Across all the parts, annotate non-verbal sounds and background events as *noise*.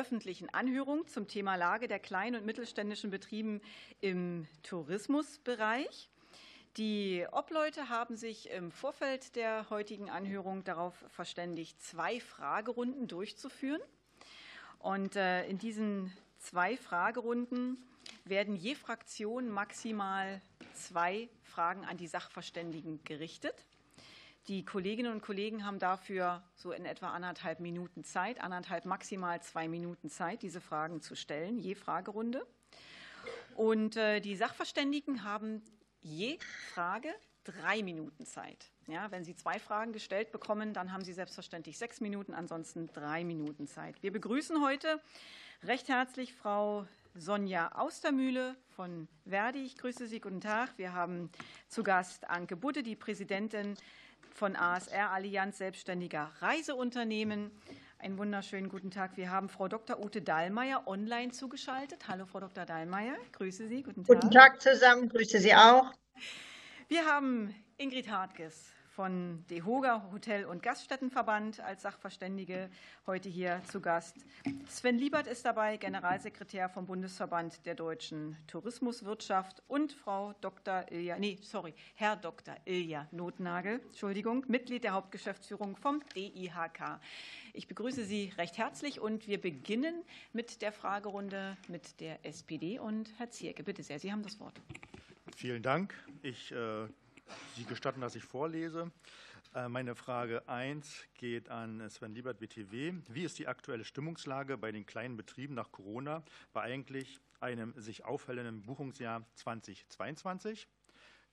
öffentlichen Anhörung zum Thema Lage der kleinen und mittelständischen Betrieben im Tourismusbereich. Die Obleute haben sich im Vorfeld der heutigen Anhörung darauf verständigt, zwei Fragerunden durchzuführen. Und äh, in diesen zwei Fragerunden werden je Fraktion maximal zwei Fragen an die Sachverständigen gerichtet. Die Kolleginnen und Kollegen haben dafür so in etwa anderthalb Minuten Zeit, anderthalb maximal zwei Minuten Zeit, diese Fragen zu stellen, je Fragerunde. Und äh, die Sachverständigen haben je Frage drei Minuten Zeit. Ja, wenn Sie zwei Fragen gestellt bekommen, dann haben Sie selbstverständlich sechs Minuten, ansonsten drei Minuten Zeit. Wir begrüßen heute recht herzlich Frau Sonja Austermühle von Verdi. Ich grüße Sie. Guten Tag. Wir haben zu Gast Anke Budde, die Präsidentin von ASR Allianz Selbstständiger Reiseunternehmen. Einen wunderschönen guten Tag. Wir haben Frau Dr. Ute Dallmeier online zugeschaltet. Hallo, Frau Dr. Dallmeier. Grüße Sie. Guten Tag. Guten Tag zusammen. Grüße Sie auch. Wir haben Ingrid Hartges von DEHOGA Hotel- und Gaststättenverband als Sachverständige heute hier zu Gast. Sven Liebert ist dabei, Generalsekretär vom Bundesverband der deutschen Tourismuswirtschaft und Frau Dr. Ilja, nee, sorry, Herr Dr. Ilja Notnagel, Entschuldigung, Mitglied der Hauptgeschäftsführung vom DIHK. Ich begrüße Sie recht herzlich und wir beginnen mit der Fragerunde mit der SPD und Herr Zierke. Bitte sehr, Sie haben das Wort. Vielen Dank. Ich, äh, Sie gestatten, dass ich vorlese. Äh, meine Frage 1 geht an Sven Liebert, BTW. Wie ist die aktuelle Stimmungslage bei den kleinen Betrieben nach Corona bei eigentlich einem sich aufhellenden Buchungsjahr 2022?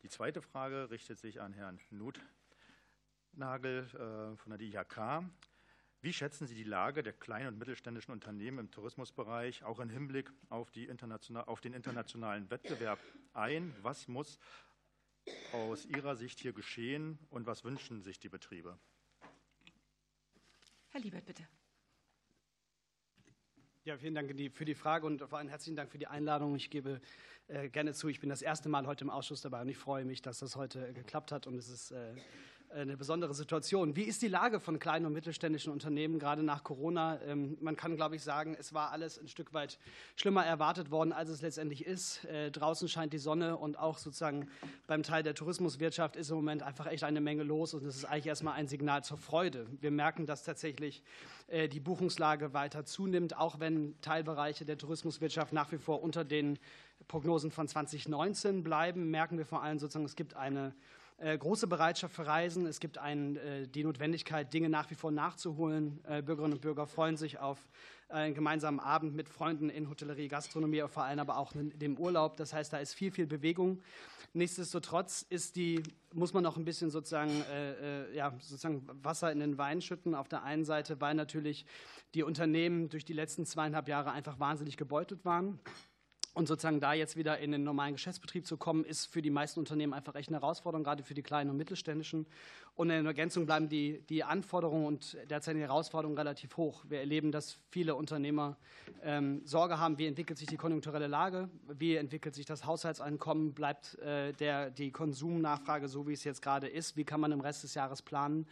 Die zweite Frage richtet sich an Herrn Notnagel äh, von der DIHK. Wie schätzen Sie die Lage der kleinen und mittelständischen Unternehmen im Tourismusbereich auch im Hinblick auf, auf, den internationalen Wettbewerb ein? Was muss aus Ihrer Sicht hier geschehen und was wünschen sich die Betriebe? Herr Liebert, bitte. Ja, vielen Dank für die Frage und vor allem herzlichen Dank für die Einladung. Ich gebe äh, gerne zu, ich bin das erste Mal heute im Ausschuss dabei und ich freue mich, dass das heute geklappt hat und es ist äh, eine besondere Situation. Wie ist die Lage von kleinen und mittelständischen Unternehmen gerade nach Corona? Ähm, man kann, glaube ich, sagen, es war alles ein Stück weit schlimmer erwartet worden, als es letztendlich ist. Äh, draußen scheint die Sonne und auch sozusagen beim Teil der Tourismuswirtschaft ist im Moment einfach echt eine Menge los und es ist eigentlich erstmal ein Signal zur Freude. Wir merken, dass tatsächlich äh, die Buchungslage weiter zunimmt, auch wenn Teilbereiche der Tourismuswirtschaft nach wie vor unter den Prognosen von 2019 bleiben, merken wir vor allem sozusagen, es gibt eine große Bereitschaft für Reisen. Es gibt ein, äh, die Notwendigkeit, Dinge nach wie vor nachzuholen. Äh, Bürgerinnen und Bürger freuen sich auf einen gemeinsamen Abend mit Freunden in Hotellerie, Gastronomie, vor allem aber auch in dem Urlaub. Das heißt, da ist viel, viel Bewegung. Nichtsdestotrotz ist die, muss man noch ein bisschen sozusagen, äh, ja, sozusagen Wasser in den Wein schütten. Auf der einen Seite, weil natürlich die Unternehmen durch die letzten zweieinhalb Jahre einfach wahnsinnig gebeutelt waren. Und sozusagen da jetzt wieder in den normalen Geschäftsbetrieb zu kommen, ist für die meisten Unternehmen einfach echt eine Herausforderung, gerade für die kleinen und mittelständischen. Und in Ergänzung bleiben die, die Anforderungen und derzeit die Herausforderungen relativ hoch. Wir erleben, dass viele Unternehmer ähm, Sorge haben, wie entwickelt sich die konjunkturelle Lage, wie entwickelt sich das Haushaltseinkommen, bleibt äh, der, die Konsumnachfrage so, wie es jetzt gerade ist, wie kann man im Rest des Jahres planen.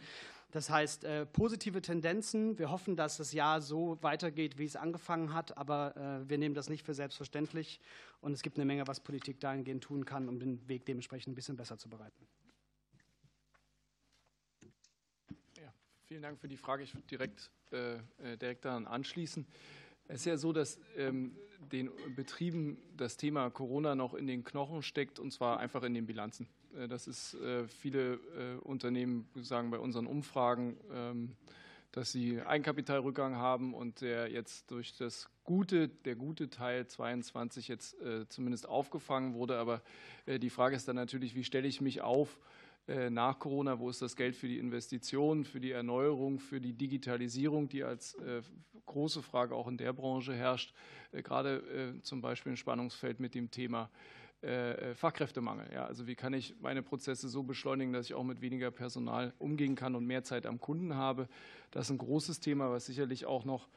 Das heißt, äh, positive Tendenzen. Wir hoffen, dass das Jahr so weitergeht, wie es angefangen hat, aber äh, wir nehmen das nicht für selbstverständlich. Und es gibt eine Menge, was Politik dahingehend tun kann, um den Weg dementsprechend ein bisschen besser zu bereiten. Ja, vielen Dank für die Frage. Ich würde direkt, äh, direkt daran anschließen. Es ist ja so, dass ähm, den Betrieben das Thema Corona noch in den Knochen steckt, und zwar einfach in den Bilanzen. Äh, das ist äh, viele äh, Unternehmen sagen bei unseren Umfragen, ähm, dass sie Eigenkapitalrückgang haben und der jetzt durch das gute, der gute Teil 22 jetzt zumindest aufgefangen wurde. Aber die Frage ist dann natürlich, wie stelle ich mich auf nach Corona? Wo ist das Geld für die Investitionen, für die Erneuerung, für die Digitalisierung, die als große Frage auch in der Branche herrscht, gerade zum Beispiel im Spannungsfeld mit dem Thema äh, äh, Fachkräftemangel. Ja, also wie kann ich meine Prozesse so beschleunigen, dass ich auch mit weniger Personal umgehen kann und mehr Zeit am Kunden habe. Das ist ein großes Thema, was sicherlich auch noch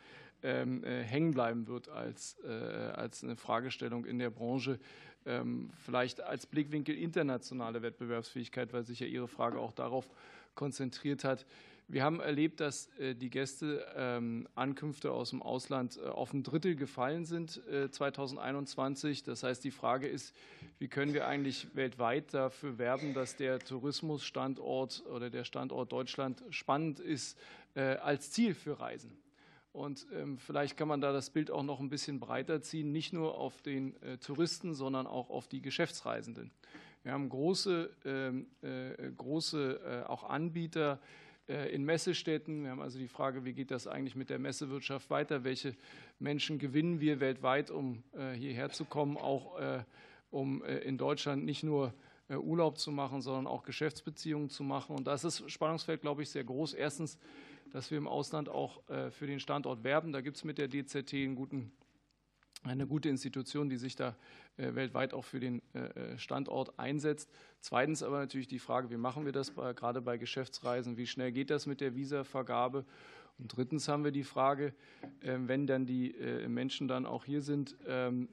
ähm, äh, hängen bleiben wird als, als eine Fragestellung in der Branche. Ähm, vielleicht als Blickwinkel internationale Wettbewerbsfähigkeit, weil sich ja Ihre Frage auch darauf konzentriert hat. Wir haben erlebt, dass äh, die Gästeankünfte ähm, aus dem Ausland äh, auf ein Drittel gefallen sind 2021. Äh, das heißt, die Frage ist, wie können wir eigentlich weltweit dafür werben, dass der Tourismusstandort oder der Standort Deutschland spannend ist als Ziel für Reisen? Und ähm, vielleicht kann man da das Bild auch noch ein bisschen breiter ziehen, nicht nur auf den Touristen, sondern auch auf die Geschäftsreisenden. Wir haben große, ähm, große auch Anbieter, in Messestädten. Wir haben also die Frage, wie geht das eigentlich mit der Messewirtschaft weiter? Welche Menschen gewinnen wir weltweit, um äh, hierher zu kommen, auch äh, um in Deutschland nicht nur Urlaub zu machen, sondern auch Geschäftsbeziehungen zu machen. Und da ist das Spannungsfeld, glaube ich, sehr groß. Erstens, dass wir im Ausland auch für den Standort werben. Da gibt es mit der DZT einen guten eine gute Institution, die sich da äh, weltweit auch für den äh, äh, Standort einsetzt. Zweitens aber natürlich die Frage, wie machen wir das bei, gerade bei Geschäftsreisen? Wie schnell geht das mit der Visavergabe? Und drittens haben wir die Frage, wenn dann die Menschen dann auch hier sind, ähm,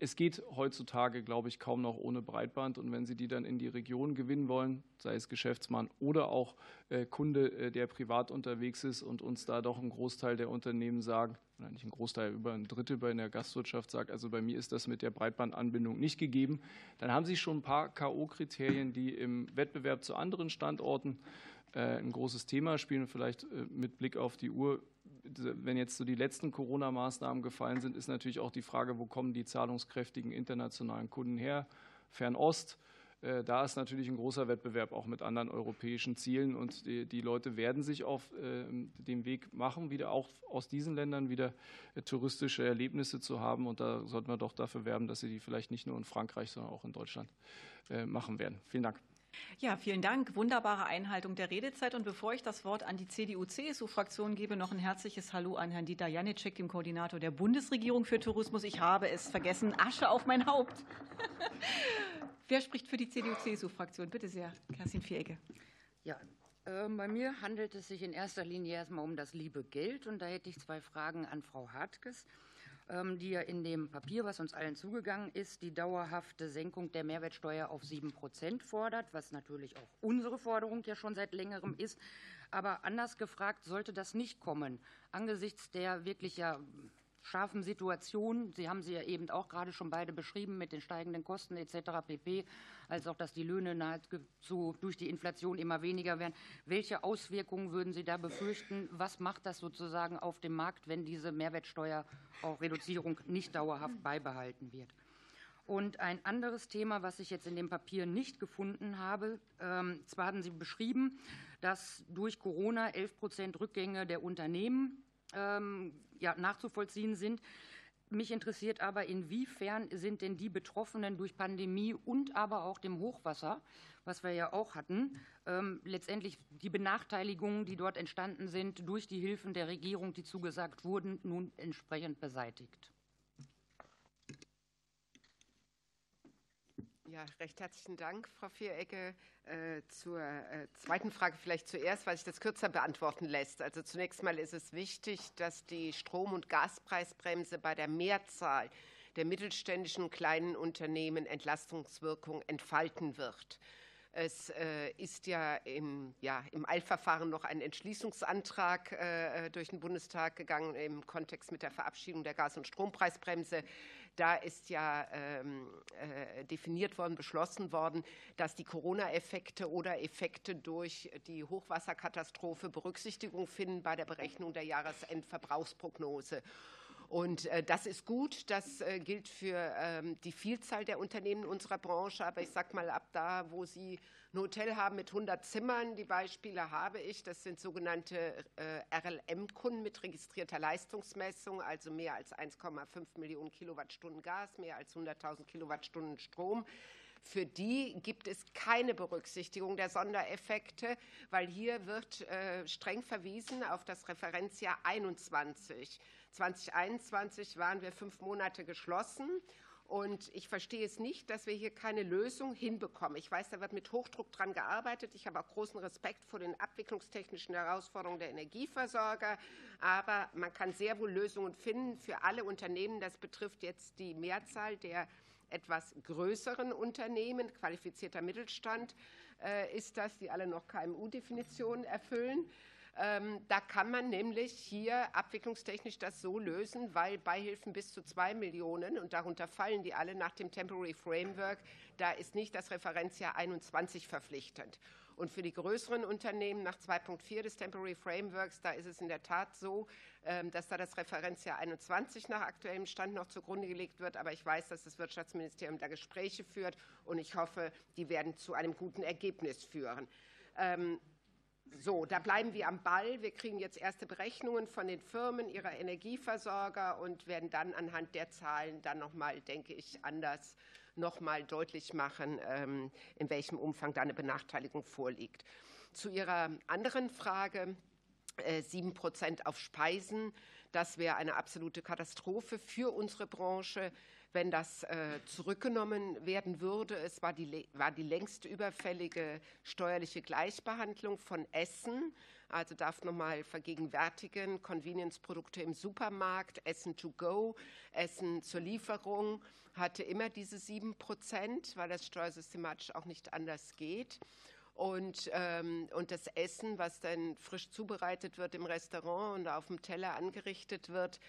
es geht heutzutage, glaube ich, kaum noch ohne Breitband. Und wenn Sie die dann in die Region gewinnen wollen, sei es Geschäftsmann oder auch äh, Kunde, äh, der privat unterwegs ist und uns da doch ein Großteil der Unternehmen sagen, oder nicht ein Großteil, über ein Drittel bei der Gastwirtschaft sagt, also bei mir ist das mit der Breitbandanbindung nicht gegeben, dann haben Sie schon ein paar K.O.-Kriterien, die im Wettbewerb zu anderen Standorten äh, ein großes Thema spielen. Vielleicht mit Blick auf die Uhr wenn jetzt so die letzten Corona-Maßnahmen gefallen sind, ist natürlich auch die Frage, wo kommen die zahlungskräftigen internationalen Kunden her? Fernost. Äh, da ist natürlich ein großer Wettbewerb auch mit anderen europäischen Zielen und die, die Leute werden sich auf äh, dem Weg machen, wieder auch aus diesen Ländern wieder äh, touristische Erlebnisse zu haben. Und da sollten wir doch dafür werben, dass sie die vielleicht nicht nur in Frankreich, sondern auch in Deutschland machen werden. Vielen Dank. Ja, vielen Dank. Wunderbare Einhaltung der Redezeit. Und bevor ich das Wort an die CDU-CSU-Fraktion gebe, noch ein herzliches Hallo an Herrn Dieter Janicek, dem Koordinator der Bundesregierung für Tourismus. Ich habe es vergessen. Asche auf mein Haupt. *laughs* Wer spricht für die CDU-CSU-Fraktion? Bitte sehr, Kerstin Vierecke. Ja, äh, bei mir handelt es sich in erster Linie erstmal um das liebe Geld. Und da hätte ich zwei Fragen an Frau Hartges. Ähm, die ja in dem Papier, was uns allen zugegangen ist, die dauerhafte Senkung der Mehrwertsteuer auf 7 Prozent fordert, was natürlich auch unsere Forderung ja schon seit längerem ist. Aber anders gefragt, sollte das nicht kommen, angesichts der wirklich ja scharfen Situation, Sie haben sie ja eben auch gerade schon beide beschrieben mit den steigenden Kosten etc. pp., als auch, dass die Löhne nahezu durch die Inflation immer weniger werden. Welche Auswirkungen würden Sie da befürchten? Was macht das sozusagen auf dem Markt, wenn diese Mehrwertsteuerreduzierung nicht dauerhaft beibehalten wird? Und ein anderes Thema, was ich jetzt in dem Papier nicht gefunden habe, ähm, zwar haben Sie beschrieben, dass durch Corona 11 Prozent Rückgänge der Unternehmen ähm, ja, nachzuvollziehen sind. Mich interessiert aber, inwiefern sind denn die Betroffenen durch Pandemie und aber auch dem Hochwasser, was wir ja auch hatten, ähm, letztendlich die Benachteiligungen, die dort entstanden sind, durch die Hilfen der Regierung, die zugesagt wurden, nun entsprechend beseitigt? Ja, recht herzlichen Dank, Frau Vierecke. Äh, zur äh, zweiten Frage vielleicht zuerst, weil sich das kürzer beantworten lässt. Also zunächst mal ist es wichtig, dass die Strom- und Gaspreisbremse bei der Mehrzahl der mittelständischen kleinen Unternehmen Entlastungswirkung entfalten wird. Es äh, ist ja im, ja im, Eilverfahren noch ein Entschließungsantrag durch den Bundestag gegangen im Kontext mit der Verabschiedung der Gas- und Strompreisbremse. Da ist ja ähm, äh, definiert worden, beschlossen worden, dass die Corona-Effekte oder Effekte durch die Hochwasserkatastrophe Berücksichtigung finden bei der Berechnung der Jahresendverbrauchsprognose. Und äh, das ist gut, das äh, gilt für ähm, die Vielzahl der Unternehmen unserer Branche. Aber ich sage mal, ab da, wo Sie ein Hotel haben mit 100 Zimmern, die Beispiele habe ich, das sind sogenannte äh, RLM-Kunden mit registrierter Leistungsmessung, also mehr als 1,5 Millionen Kilowattstunden Gas, mehr als 100.000 Kilowattstunden Strom. Für die gibt es keine Berücksichtigung der Sondereffekte, weil hier wird streng verwiesen auf das Referenzjahr 21. 2021 waren wir fünf Monate geschlossen. Und ich verstehe es nicht, dass wir hier keine Lösung hinbekommen. Ich weiß, da wird mit Hochdruck dran gearbeitet. Ich habe auch großen Respekt vor den abwicklungstechnischen Herausforderungen der Energieversorger. Aber man kann sehr wohl Lösungen finden für alle Unternehmen. Das betrifft jetzt die Mehrzahl der etwas größeren Unternehmen, qualifizierter Mittelstand. äh, ist das, die alle noch KMU-Definitionen erfüllen. Ähm, da kann man nämlich hier abwicklungstechnisch das so lösen, weil Beihilfen bis zu zwei Millionen und darunter fallen die alle nach dem Temporary Framework, da ist nicht das Referenzjahr 21 verpflichtend. Und für die größeren Unternehmen nach 2.4 des Temporary Frameworks, da ist es in der Tat so, ähm, dass da das Referenzjahr 21 nach aktuellem Stand noch zugrunde gelegt wird. Aber ich weiß, dass das Wirtschaftsministerium da Gespräche führt und ich hoffe, die werden zu einem guten Ergebnis führen. So, da bleiben wir am Ball. Wir kriegen jetzt erste Berechnungen von den Firmen, ihrer Energieversorger und werden dann anhand der Zahlen dann nochmal, denke ich, anders nochmal deutlich machen, ähm, in welchem Umfang da eine Benachteiligung vorliegt. Zu Ihrer anderen Frage, äh, sieben Prozent auf Speisen, das wäre eine absolute Katastrophe für unsere Branche wenn das äh, zurückgenommen werden würde. Es war die, war die längst überfällige steuerliche Gleichbehandlung von Essen. Also darf nochmal vergegenwärtigen, Convenience-Produkte im Supermarkt, Essen to go, Essen zur Lieferung hatte immer diese sieben Prozent, weil das steuersystematisch auch nicht anders geht. Und, ähm, und das Essen, was dann frisch zubereitet wird im Restaurant und auf dem Teller angerichtet wird,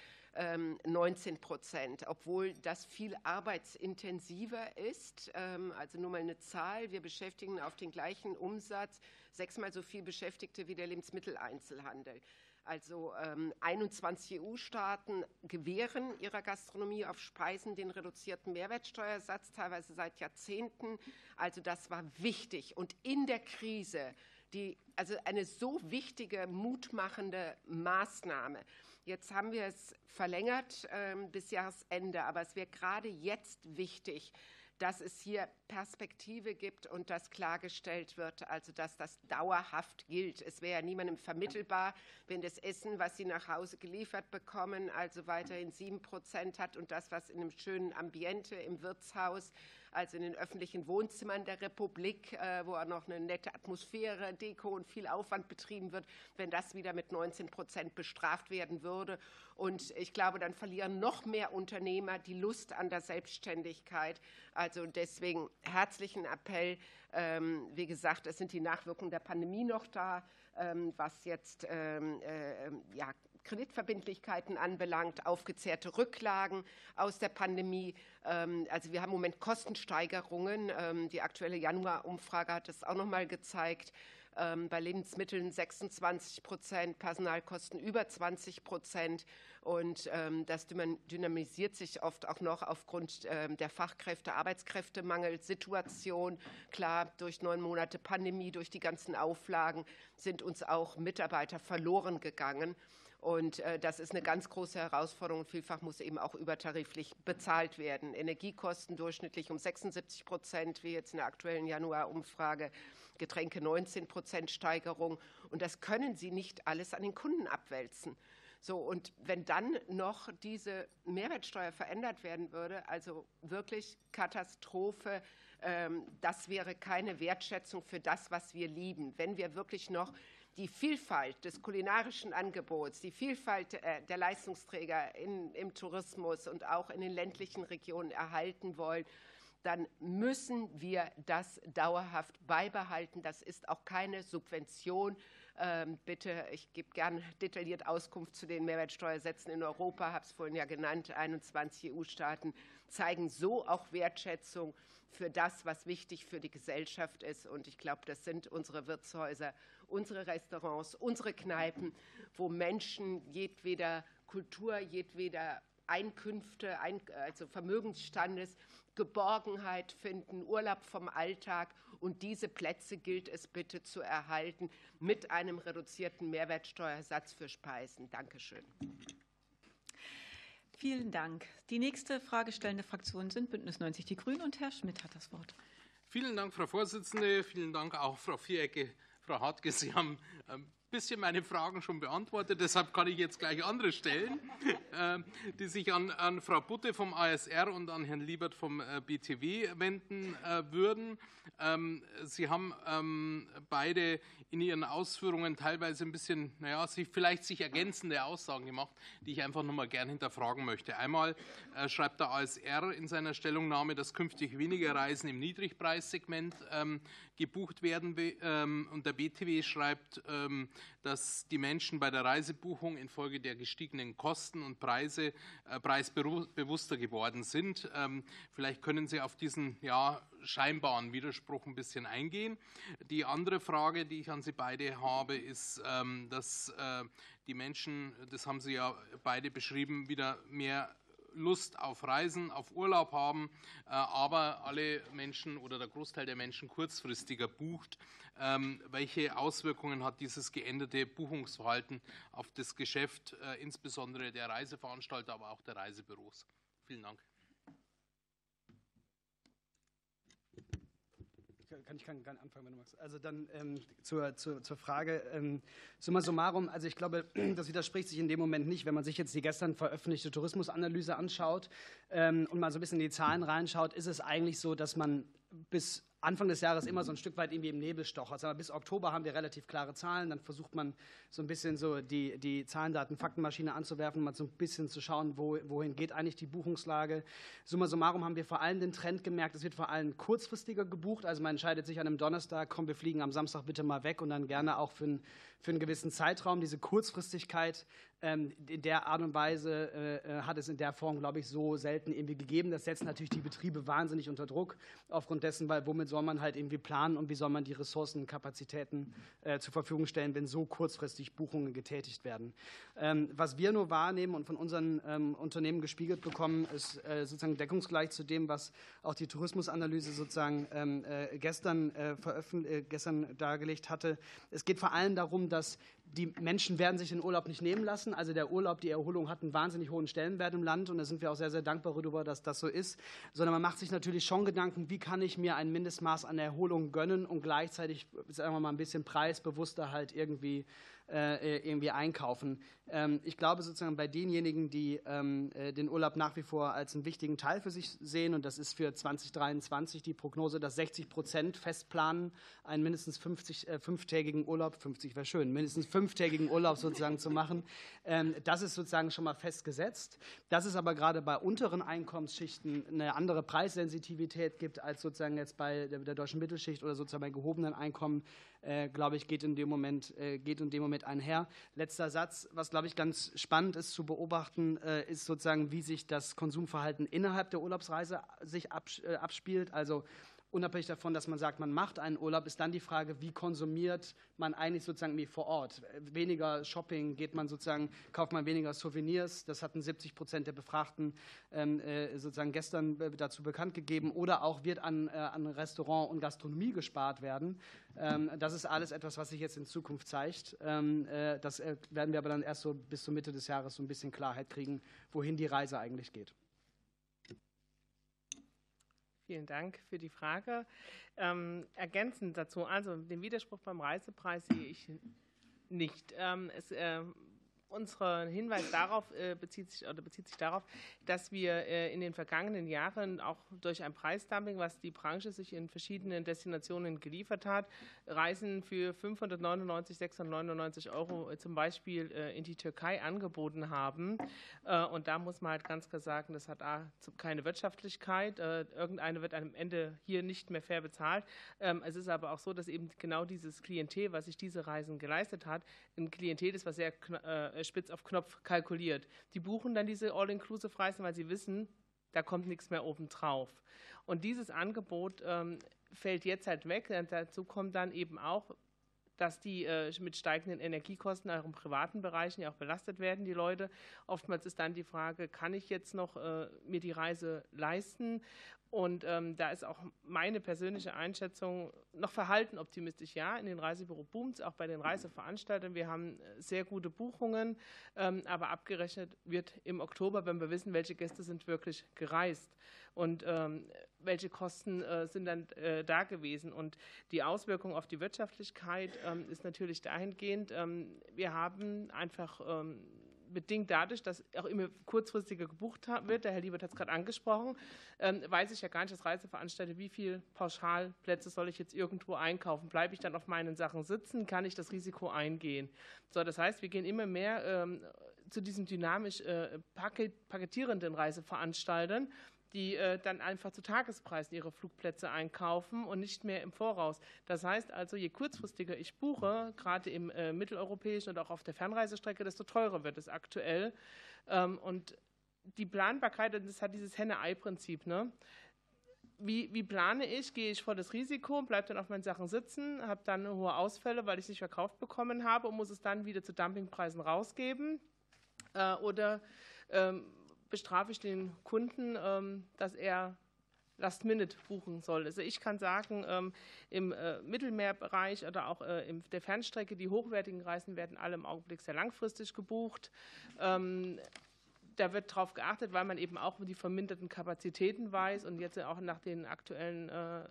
19 ähm, Prozent, obwohl das viel arbeitsintensiver ist. Ähm, also nur mal eine Zahl. Wir beschäftigen auf den gleichen Umsatz sechsmal so viel Beschäftigte wie der Lebensmitteleinzelhandel. Also 21 ähm, EU-Staaten gewähren ihrer Gastronomie auf Speisen den reduzierten Mehrwertsteuersatz, teilweise seit Jahrzehnten. Also das war wichtig. Und in der Krise, die, also eine so wichtige, mutmachende Maßnahme, Jetzt haben wir es verlängert äh, bis Jahresende, aber es wäre gerade jetzt wichtig, dass es hier Perspektive gibt und dass klargestellt wird, also dass das dauerhaft gilt. Es wäre ja niemandem vermittelbar, wenn das Essen, was Sie nach Hause geliefert bekommen, also weiterhin sieben Prozent hat und das, was in einem schönen Ambiente im Wirtshaus also in den öffentlichen Wohnzimmern der Republik, äh, wo auch noch eine nette Atmosphäre, Deko und viel Aufwand betrieben wird, wenn das wieder mit 19 Prozent bestraft werden würde. Und ich glaube, dann verlieren noch mehr Unternehmer die Lust an der Selbstständigkeit. Also deswegen herzlichen Appell. Ähm, wie gesagt, es sind die Nachwirkungen der Pandemie noch da, ähm, was jetzt ähm, äh, ja, Kreditverbindlichkeiten anbelangt, aufgezehrte Rücklagen aus der Pandemie. Ähm, also wir haben im Moment Kostensteigerungen. Ähm, die aktuelle Januar-Umfrage hat es auch noch mal gezeigt. Ähm, bei Lebensmitteln 26 Prozent, Personalkosten über 20 Prozent. Und das dynamisiert sich oft auch noch aufgrund der Fachkräfte-, Arbeitskräftemangelsituation. Klar, durch neun Monate Pandemie, durch die ganzen Auflagen sind uns auch Mitarbeiter verloren gegangen. Und äh, das ist eine ganz große Herausforderung. Vielfach muss eben auch übertariflich bezahlt werden. Energiekosten durchschnittlich um 76 Prozent, wie jetzt in der aktuellen Januar-Umfrage. Getränke 19 Prozent Steigerung. Und das können Sie nicht alles an den Kunden abwälzen. So, und wenn dann noch diese Mehrwertsteuer verändert werden würde, also wirklich Katastrophe, ähm, das wäre keine Wertschätzung für das, was wir lieben. Wenn wir wirklich noch die Vielfalt des kulinarischen Angebots, die Vielfalt äh, der Leistungsträger in, im Tourismus und auch in den ländlichen Regionen erhalten wollen, dann müssen wir das dauerhaft beibehalten. Das ist auch keine Subvention. Ähm, bitte, ich gebe gerne detailliert Auskunft zu den Mehrwertsteuersätzen in Europa, habe es vorhin ja genannt, 21 EU-Staaten zeigen so auch Wertschätzung für das, was wichtig für die Gesellschaft ist. Und ich glaube, das sind unsere Wirtshäuser unsere Restaurants, unsere Kneipen, wo Menschen jedweder Kultur, jedweder Einkünfte, also Vermögensstandes, Geborgenheit finden, Urlaub vom Alltag. Und diese Plätze gilt es bitte zu erhalten mit einem reduzierten Mehrwertsteuersatz für Speisen. Dankeschön. Vielen Dank. Die nächste fragestellende Fraktion sind Bündnis 90 Die Grünen und Herr Schmidt hat das Wort. Vielen Dank, Frau Vorsitzende. Vielen Dank auch, Frau Vierecke, Frau Hartke, Sie haben ein bisschen meine Fragen schon beantwortet, deshalb kann ich jetzt gleich andere stellen, *laughs* äh, die sich an, an, Frau Butte vom ASR und an Herrn Liebert vom äh, BTW wenden äh, würden. Ähm, Sie haben ähm, beide in Ihren Ausführungen teilweise ein bisschen, naja, sich, vielleicht sich ergänzende Aussagen gemacht, die ich einfach nochmal gern hinterfragen möchte. Einmal äh, schreibt der ASR in seiner Stellungnahme, dass künftig weniger Reisen im Niedrigpreissegment ähm, gebucht werden. Ähm, und der BTW schreibt, ähm, dass die Menschen bei der Reisebuchung infolge der gestiegenen Kosten und Preise äh, preisbewusster geworden sind. Ähm, vielleicht können Sie auf diesen ja, scheinbaren Widerspruch ein bisschen eingehen. Die andere Frage, die ich an Sie beide habe, ist, dass äh, die Menschen, das haben Sie ja beide beschrieben, wieder mehr Lust auf Reisen, auf Urlaub haben, äh, aber alle Menschen oder der Großteil der Menschen kurzfristiger bucht. Ähm, welche Auswirkungen hat dieses geänderte Buchungsverhalten auf das Geschäft, äh, insbesondere der Reiseveranstalter, aber auch der Reisebüros? Vielen Dank. Kann, ich kann, kann anfangen, wenn du magst. Also dann ähm, zur, zur, zur Frage, ähm, summa summarum, also ich glaube, *clears throat* das widerspricht sich in dem Moment nicht, wenn man sich jetzt die gestern veröffentlichte Tourismusanalyse anschaut ähm, und mal so ein bisschen in die Zahlen reinschaut, ist es eigentlich so, dass man bis Anfang des Jahres immer so ein Stück weit irgendwie im Nebel stochert. Also bis Oktober haben wir relativ klare Zahlen, dann versucht man so ein bisschen so die, die Zahlen, Daten, Faktenmaschine anzuwerfen, mal so ein bisschen zu schauen, wo, wohin geht eigentlich die Buchungslage. Summa summarum haben wir vor allem den Trend gemerkt, es wird vor allem kurzfristiger gebucht. Also man entscheidet sich an einem Donnerstag, komm, wir fliegen am Samstag bitte mal weg und dann gerne auch für, ein, für einen gewissen Zeitraum. Diese Kurzfristigkeit ähm, in der Art und Weise äh, äh, hat es in der Form, glaube ich, so selten irgendwie gegeben. Das setzt natürlich die Betriebe wahnsinnig unter Druck, aufgrund dessen, weil womit soll man halt irgendwie planen und wie soll man die Ressourcen und Kapazitäten äh, zur Verfügung stellen, wenn so kurzfristig Buchungen getätigt werden. Ähm, was wir nur wahrnehmen und von unseren ähm, Unternehmen gespiegelt bekommen, ist sozusagen deckungsgleich zu dem, was auch die Tourismusanalyse sozusagen gestern, gestern dargelegt hatte. Es geht vor allem darum, dass die Menschen werden sich den Urlaub nicht nehmen lassen. Also der Urlaub, die Erholung hat einen wahnsinnig hohen Stellenwert im Land und da sind wir auch sehr, sehr dankbar darüber, dass das so ist. Sondern man macht sich natürlich schon Gedanken, wie kann ich mir ein Mindestmaß an Erholung gönnen und gleichzeitig, sagen wir mal, ein bisschen preisbewusster halt irgendwie äh, irgendwie einkaufen. Ähm, ich glaube sozusagen bei denjenigen, die ähm, äh, den Urlaub nach wie vor als einen wichtigen Teil für sich sehen, und das ist für 2023 die Prognose, dass 60 Prozent festplanen, einen mindestens 50, äh, fünftägigen Urlaub, 50 wäre schön, mindestens fünftägigen Urlaub sozusagen zu machen. Ähm, das ist sozusagen schon mal festgesetzt. Dass es aber gerade bei unteren Einkommensschichten eine andere Preissensitivität gibt als sozusagen jetzt bei der, deutschen Mittelschicht oder sozusagen bei gehobenen Einkommen, äh, glaube ich, geht in dem Moment, äh, geht in dem Moment einher. Letzter Satz, was glaube ich ganz spannend ist zu beobachten, äh, ist sozusagen, wie sich das Konsumverhalten innerhalb der Urlaubsreise sich abspielt. Also unabhängig davon, dass man sagt, man macht einen Urlaub, ist dann die Frage, wie konsumiert man eigentlich sozusagen vor Ort. Weniger Shopping, geht man sozusagen, kauft man weniger Souvenirs, das hatten 70 Prozent der Befragten ähm, äh, sozusagen gestern dazu bekannt gegeben, oder auch wird an, äh, an Restaurant und Gastronomie gespart werden. Ähm, das ist alles etwas, was sich jetzt in Zukunft zeigt. Ähm, äh, das äh, werden wir aber dann erst so bis zur Mitte des Jahres so ein bisschen Klarheit kriegen, wohin die Reise eigentlich geht. Vielen Dank für die Frage. Ähm, ergänzend dazu, also den Widerspruch beim Reisepreis sehe ich nicht. Ähm, es, äh, unser Hinweis darauf äh, bezieht sich oder bezieht sich darauf, dass wir äh, in den vergangenen Jahren auch durch ein Preisdumping, was die Branche sich in verschiedenen Destinationen geliefert hat, Reisen für 599, 699 Euro äh, zum Beispiel äh, in die Türkei angeboten haben. Äh, und da muss man halt ganz klar sagen, das hat A, keine Wirtschaftlichkeit. Äh, irgendeine wird am Ende hier nicht mehr fair bezahlt. Ähm, es ist aber auch so, dass eben genau dieses Klientel, was sich diese Reisen geleistet hat, ein Klientel ist, was sehr spitz auf Knopf kalkuliert. Die buchen dann diese All-Inclusive-Reisen, weil sie wissen, da kommt nichts mehr obendrauf. Und dieses Angebot ähm, fällt jetzt halt weg. Und dazu kommt dann eben auch, dass die äh, mit steigenden Energiekosten auch im privaten Bereichen ja auch belastet werden, die Leute. Oftmals ist dann die Frage, kann ich jetzt noch äh, mir die Reise leisten Und ähm, da ist auch meine persönliche Einschätzung noch verhalten optimistisch. Ja, in den Reisebüro boomt auch bei den Reiseveranstaltern. Wir haben äh, sehr gute Buchungen, ähm, aber abgerechnet wird im Oktober, wenn wir wissen, welche Gäste sind wirklich gereist und ähm, welche Kosten äh, sind dann äh, da gewesen. Und die Auswirkung auf die Wirtschaftlichkeit ähm, ist natürlich dahingehend, ähm, wir haben einfach ähm, bedingt dadurch, dass auch immer kurzfristiger gebucht wird, der Herr Liebert hat es gerade angesprochen, weiß ich ja gar nicht als Reiseveranstalter, wie viele Pauschalplätze soll ich jetzt irgendwo einkaufen. Bleibe ich dann auf meinen Sachen sitzen, kann ich das Risiko eingehen. So, das heißt, wir gehen immer mehr zu diesen dynamisch äh, paketierenden Reiseveranstaltern die äh, dann einfach zu Tagespreisen ihre Flugplätze einkaufen und nicht mehr im Voraus. Das heißt also, je kurzfristiger ich buche, gerade im äh, mitteleuropäischen und auch auf der Fernreisestrecke, desto teurer wird es aktuell. Ähm, und die Planbarkeit, das hat dieses Henne-Ei-Prinzip. Ne? Wie, wie, plane ich? Gehe ich vor das Risiko, bleibe dann auf meinen Sachen sitzen, habe dann hohe Ausfälle, weil ich es nicht verkauft bekommen habe und muss es dann wieder zu Dumpingpreisen rausgeben? Äh, oder ähm, bestrafe ich den Kunden, ähm, dass er Last Minute buchen soll. Also ich kann sagen, ähm, im äh, Mittelmeerbereich oder auch äh, in der Fernstrecke, die hochwertigen Reisen werden alle im Augenblick sehr langfristig gebucht. Ähm, da wird darauf geachtet, weil man eben auch die verminderten Kapazitäten weiß und jetzt auch nach den aktuellen äh,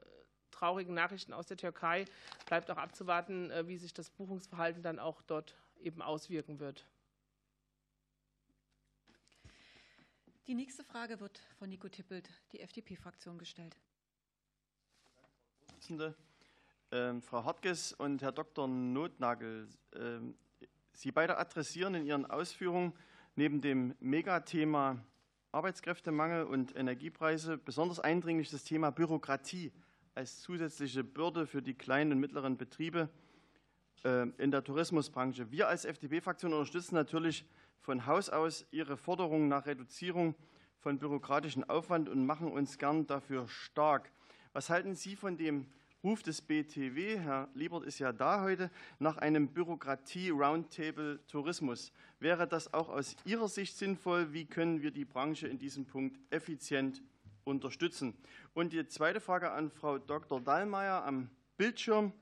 traurigen Nachrichten aus der Türkei bleibt auch abzuwarten, wie sich das Buchungsverhalten dann auch dort eben auswirken wird. Die nächste Frage wird von Nico Tippelt, die FDP-Fraktion, gestellt. Ähm, Frau Hartges und Herr Dr. Notnagel, ähm, Sie beide adressieren in Ihren Ausführungen neben dem Megathema Arbeitskräftemangel und Energiepreise besonders eindringlich das Thema Bürokratie als zusätzliche Bürde für die kleinen und mittleren Betriebe äh, in der Tourismusbranche. Wir als FDP-Fraktion unterstützen natürlich von Haus aus ihre Forderungen nach Reduzierung von bürokratischem Aufwand und machen uns gern dafür stark. Was halten Sie von dem Ruf des BTW, Herr Liebert ist ja da heute, nach einem Bürokratie-Roundtable Tourismus? Wäre das auch aus Ihrer Sicht sinnvoll? Wie können wir die Branche in diesem Punkt effizient unterstützen? Und die zweite Frage an Frau Dr. Dallmayr am Bildschirm.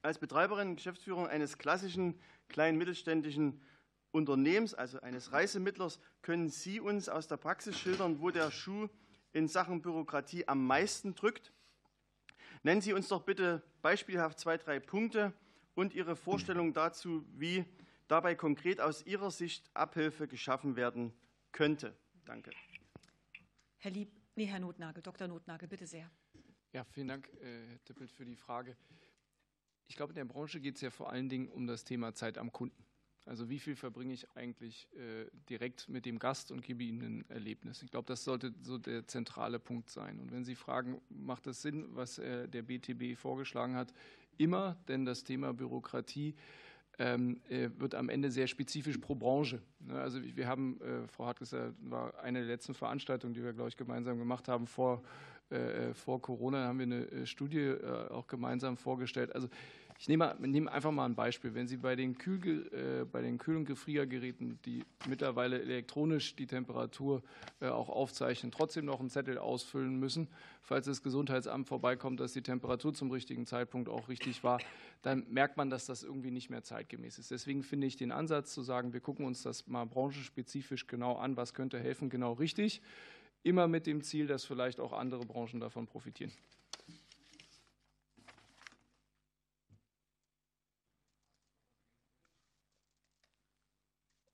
Als Betreiberin und Geschäftsführerin eines klassischen kleinen mittelständischen Unternehmens, also eines Reisemittlers, können Sie uns aus der Praxis schildern, wo der Schuh in Sachen Bürokratie am meisten drückt? Nennen Sie uns doch bitte beispielhaft zwei, drei Punkte und Ihre Vorstellung dazu, wie dabei konkret aus Ihrer Sicht Abhilfe geschaffen werden könnte. Danke. Herr Lieb, nee, Herr Notnagel, Dr. Notnagel, bitte sehr. Ja, vielen Dank, äh, Herr Tippelt, für die Frage. Ich glaube, in der Branche geht es ja vor allen Dingen um das Thema Zeit am Kunden. Also wie viel verbringe ich eigentlich äh, direkt mit dem Gast und gebe ihm ein Erlebnis? Ich glaube, das sollte so der zentrale Punkt sein. Und wenn Sie fragen, macht das Sinn, was äh, der BTB vorgeschlagen hat? Immer, denn das Thema Bürokratie ähm, äh, wird am Ende sehr spezifisch pro Branche. Ne? Also wir haben, äh, Frau Hartges, war eine der letzten Veranstaltungen, die wir, glaube ich, gemeinsam gemacht haben vor, äh, vor Corona, haben wir eine Studie auch gemeinsam vorgestellt. Also ich nehme, nehme, einfach mal ein Beispiel. Wenn Sie bei den, Kühl, äh, bei den Kühl- und Gefriergeräten, die mittlerweile elektronisch die Temperatur äh, auch aufzeichnen, trotzdem noch einen Zettel ausfüllen müssen, falls das Gesundheitsamt vorbeikommt, dass die Temperatur zum richtigen Zeitpunkt auch richtig war, dann merkt man, dass das irgendwie nicht mehr zeitgemäß ist. Deswegen finde ich den Ansatz zu sagen, wir gucken uns das mal branchenspezifisch genau an, was könnte helfen, genau richtig. Immer mit dem Ziel, dass vielleicht auch andere Branchen davon profitieren.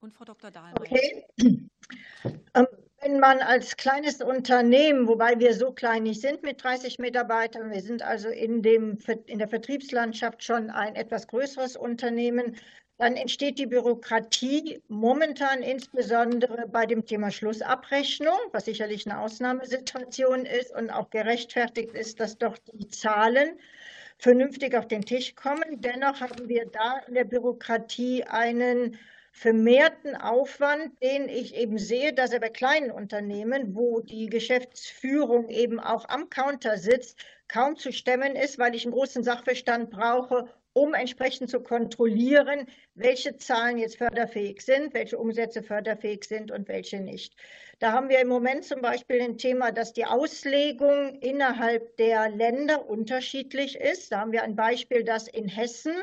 Und Frau Dr. Dahlmeier. Okay. Ähm, wenn man als kleines Unternehmen, wobei wir so klein nicht sind mit 30 Mitarbeitern, wir sind also in, dem, in der Vertriebslandschaft schon ein etwas größeres Unternehmen, dann entsteht die Bürokratie momentan insbesondere bei dem Thema Schlussabrechnung, was sicherlich eine Ausnahmesituation ist und auch gerechtfertigt ist, dass doch die Zahlen vernünftig auf den Tisch kommen. Dennoch haben wir da in der Bürokratie einen vermehrten Aufwand, den ich eben sehe, dass er bei kleinen Unternehmen, wo die Geschäftsführung eben auch am Counter sitzt, kaum zu stemmen ist, weil ich einen großen Sachverstand brauche, um entsprechend zu kontrollieren, welche Zahlen jetzt förderfähig sind, welche Umsätze förderfähig sind und welche nicht. Da haben wir im Moment zum Beispiel ein Thema, dass die Auslegung innerhalb der Länder unterschiedlich ist. Da haben wir ein Beispiel, dass in Hessen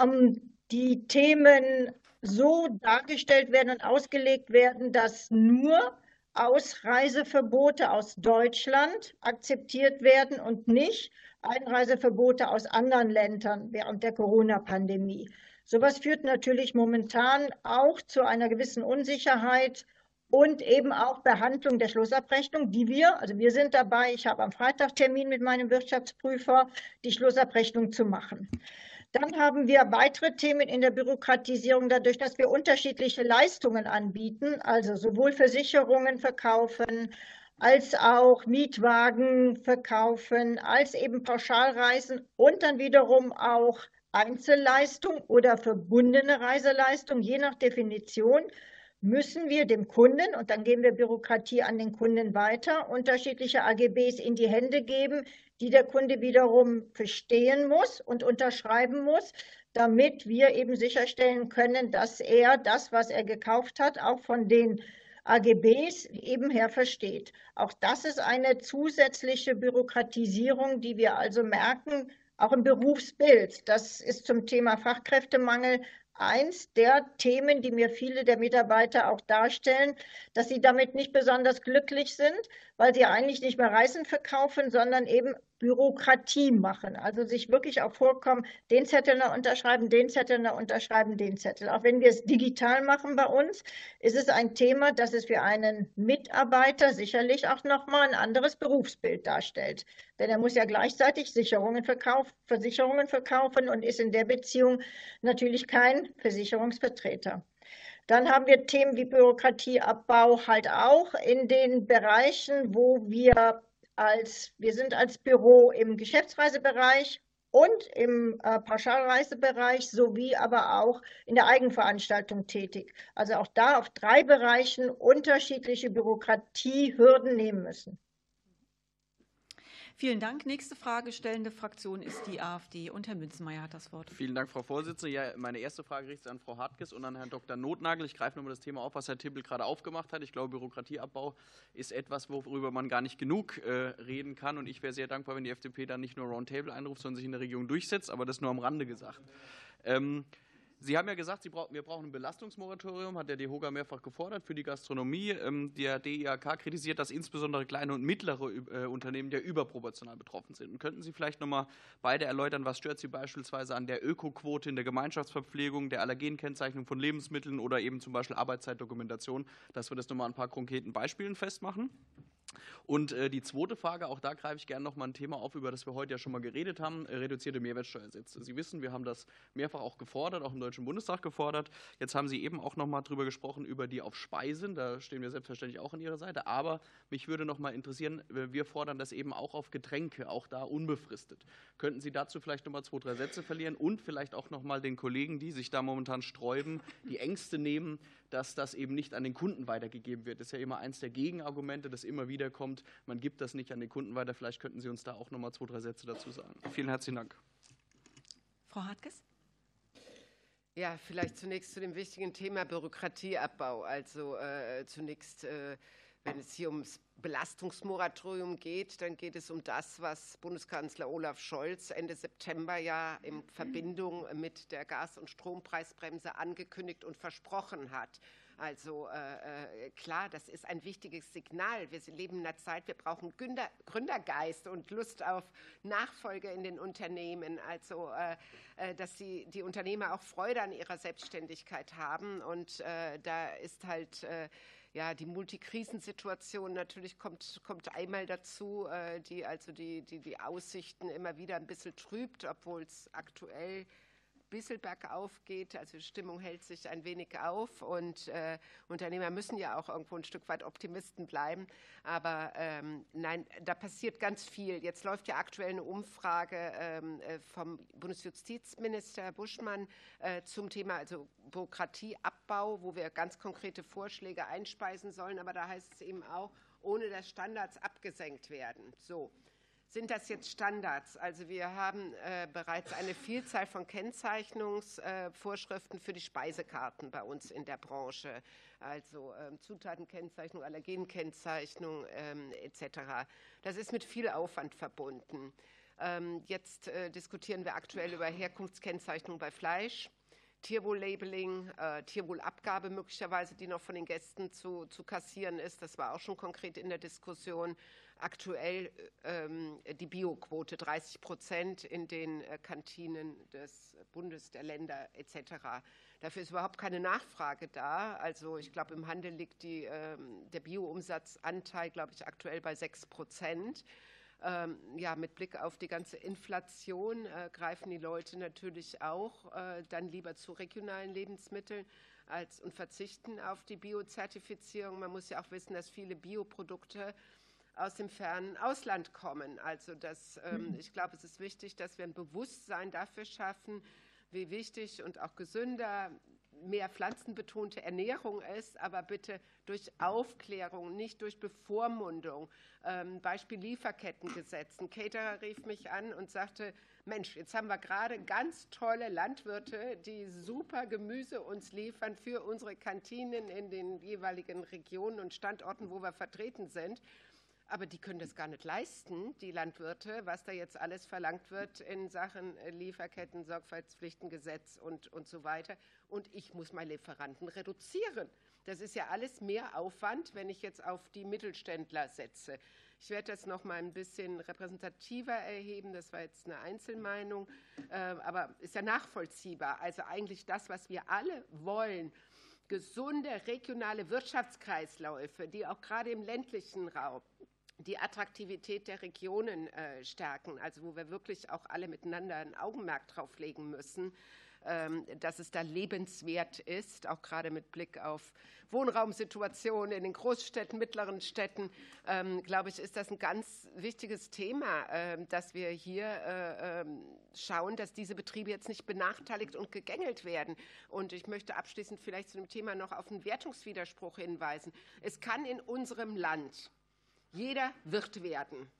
ähm, die Themen so dargestellt werden und ausgelegt werden, dass nur Ausreiseverbote aus Deutschland akzeptiert werden und nicht Einreiseverbote aus anderen Ländern während der Corona-Pandemie. Sowas führt natürlich momentan auch zu einer gewissen Unsicherheit und eben auch Behandlung der Schlussabrechnung, die wir, also wir sind dabei, ich habe am Freitag Termin mit meinem Wirtschaftsprüfer, die Schlussabrechnung zu machen. Dann haben wir weitere Themen in der Bürokratisierung, dadurch, dass wir unterschiedliche Leistungen anbieten, also sowohl Versicherungen verkaufen, als auch Mietwagen verkaufen, als eben Pauschalreisen und dann wiederum auch Einzelleistung oder verbundene Reiseleistung, je nach Definition müssen wir dem Kunden, und dann geben wir Bürokratie an den Kunden weiter, unterschiedliche AGBs in die Hände geben, die der Kunde wiederum verstehen muss und unterschreiben muss, damit wir eben sicherstellen können, dass er das, was er gekauft hat, auch von den AGBs eben her versteht. Auch das ist eine zusätzliche Bürokratisierung, die wir also merken, auch im Berufsbild. Das ist zum Thema Fachkräftemangel eins der Themen, die mir viele der Mitarbeiter auch darstellen, dass sie damit nicht besonders glücklich sind, weil sie eigentlich nicht mehr Reisen verkaufen, sondern eben Bürokratie machen. Also sich wirklich auch vorkommen, den Zettel noch unterschreiben, den Zettel noch unterschreiben, den Zettel. Auch wenn wir es digital machen bei uns, ist es ein Thema, das es für einen Mitarbeiter sicherlich auch nochmal ein anderes Berufsbild darstellt. Denn er muss ja gleichzeitig Sicherungen verkaufen, Versicherungen verkaufen und ist in der Beziehung natürlich kein Versicherungsvertreter. Dann haben wir Themen wie Bürokratieabbau halt auch in den Bereichen, wo wir als, wir sind als Büro im Geschäftsreisebereich und im äh, Pauschalreisebereich sowie aber auch in der Eigenveranstaltung tätig. Also auch da auf drei Bereichen unterschiedliche Bürokratiehürden nehmen müssen. Vielen Dank. Nächste Frage stellende Fraktion ist die AfD und Herr Münzenmeier hat das Wort. Vielen Dank, Frau Vorsitzende. Ja, meine erste Frage richtet sich an Frau Hartges und an Herrn Dr. Notnagel. Ich greife nochmal das Thema auf, was Herr Tippel gerade aufgemacht hat. Ich glaube, Bürokratieabbau ist etwas, worüber man gar nicht genug äh, reden kann. Und ich wäre sehr dankbar, wenn die FDP dann nicht nur Roundtable einruft, sondern sich in der Regierung durchsetzt. Aber das nur am Rande gesagt. Ähm, Sie haben ja gesagt, Sie brauchen, wir brauchen ein Belastungsmoratorium, hat der DEHOGA mehrfach gefordert für die Gastronomie. Ähm, der DIHK kritisiert, dass insbesondere kleine und mittlere äh, Unternehmen ja überproportional betroffen sind. Und könnten Sie vielleicht noch mal beide erläutern, was stört Sie beispielsweise an der Ökoquote in der Gemeinschaftsverpflegung, der Allergenkennzeichnung von Lebensmitteln oder eben zum Beispiel Arbeitszeitdokumentation, dass wir das noch mal an ein paar konkreten Beispielen festmachen? Und äh, die zweite Frage, auch da greife ich gerne noch mal ein Thema auf, über das wir heute ja schon mal geredet haben, äh, reduzierte Mehrwertsteuersätze. Sie wissen, wir haben das mehrfach auch gefordert, auch im Deutschen Bundestag gefordert. Jetzt haben Sie eben auch noch mal drüber gesprochen, über die auf Speisen. Da stehen wir selbstverständlich auch an Ihrer Seite. Aber mich würde noch mal interessieren, äh, wir fordern das eben auch auf Getränke, auch da unbefristet. Könnten Sie dazu vielleicht noch mal zwei, drei Sätze verlieren und vielleicht auch noch mal den Kollegen, die sich da momentan sträuben, die Ängste nehmen, dass das eben nicht an den Kunden weitergegeben wird. Das ist ja immer eins der Gegenargumente, das immer wieder kommt. Man gibt das nicht an den Kunden weiter. Vielleicht könnten Sie uns da auch noch mal zwei, drei Sätze dazu sagen. Vielen herzlichen Dank. Frau Hartges? Ja, vielleicht zunächst zu dem wichtigen Thema Bürokratieabbau. Also äh, zunächst, äh, wenn es hier ums Belastungsmoratorium geht, dann geht es um das, was Bundeskanzler Olaf Scholz Ende September ja in Verbindung mit der Gas- und Strompreisbremse angekündigt und versprochen hat. Also äh, äh klar, das ist ein wichtiges Signal. Wir leben in einer Zeit, wir brauchen Gründer, Gründergeist und Lust auf Nachfolge in den Unternehmen. Also, äh, äh, dass die, die Unternehmer auch Freude an ihrer Selbstständigkeit haben. Und äh, da ist halt äh, ja, die Multikrisensituation natürlich kommt, kommt einmal dazu, äh, die also die, die, die Aussichten immer wieder ein bisschen trübt, obwohl es aktuell bisschen bergauf geht. Also die Stimmung hält sich ein wenig auf und äh, Unternehmer müssen ja auch irgendwo ein Stück weit Optimisten bleiben. Aber ähm, nein, da passiert ganz viel. Jetzt läuft ja aktuell eine Umfrage ähm, äh, vom Bundesjustizminister Buschmann äh, zum Thema also Bürokratieabbau, wo wir ganz konkrete Vorschläge einspeisen sollen. Aber da heißt es eben auch, ohne dass Standards abgesenkt werden. So. Sind das jetzt Standards? Also wir haben äh, bereits eine Vielzahl von Kennzeichnungsvorschriften äh, für die Speisekarten bei uns in der Branche, also ähm, Zutatenkennzeichnung, Allergenkennzeichnung ähm, etc. Das ist mit viel Aufwand verbunden. Ähm, jetzt äh, diskutieren wir aktuell über Herkunftskennzeichnung bei Fleisch. Tierwohl-Labeling, Tierwohlabgabe möglicherweise, die noch von den Gästen zu, zu kassieren ist. Das war auch schon konkret in der Diskussion aktuell ähm, die Bioquote 30 Prozent in den äh, Kantinen des Bundes, der Länder etc. Dafür ist überhaupt keine Nachfrage da. Also ich glaube, im Handel liegt die, ähm, der Bioumsatzanteil, glaube ich, aktuell bei 6 Prozent. Ähm, ja, mit Blick auf die ganze Inflation äh, greifen die Leute natürlich auch äh, dann lieber zu regionalen Lebensmitteln als und verzichten auf die Biozertifizierung. Man muss ja auch wissen, dass viele Bioprodukte aus dem fernen Ausland kommen. Also das, ähm, ich glaube, es ist wichtig, dass wir ein Bewusstsein dafür schaffen, wie wichtig und auch gesünder mehr pflanzenbetonte Ernährung ist, aber bitte durch Aufklärung, nicht durch Bevormundung. Ähm, Beispiel Lieferkettengesetz. Ein Caterer rief mich an und sagte, Mensch, jetzt haben wir gerade ganz tolle Landwirte, die super Gemüse uns liefern für unsere Kantinen in den jeweiligen Regionen und Standorten, wo wir vertreten sind. Aber die können das gar nicht leisten, die Landwirte, was da jetzt alles verlangt wird in Sachen Lieferketten, Sorgfaltspflichtengesetz und, und so weiter. Und ich muss meine Lieferanten reduzieren. Das ist ja alles mehr Aufwand, wenn ich jetzt auf die Mittelständler setze. Ich werde das noch mal ein bisschen repräsentativer erheben. Das war jetzt eine Einzelmeinung, äh, aber ist ja nachvollziehbar. Also eigentlich das, was wir alle wollen, gesunde regionale Wirtschaftskreisläufe, die auch gerade im ländlichen Raum die Attraktivität der Regionen äh, stärken, also wo wir wirklich auch alle miteinander ein Augenmerk drauf legen müssen, ähm, dass es da lebenswert ist, auch gerade mit Blick auf Wohnraumsituationen in den Großstädten, mittleren Städten, ähm, glaube ich, ist das ein ganz wichtiges Thema, äh, dass wir hier äh, ähm, schauen, dass diese Betriebe jetzt nicht benachteiligt und gegängelt werden. Und ich möchte abschließend vielleicht zu dem Thema noch auf einen Wertungswiderspruch hinweisen. Es kann in unserem Land jeder wird werden.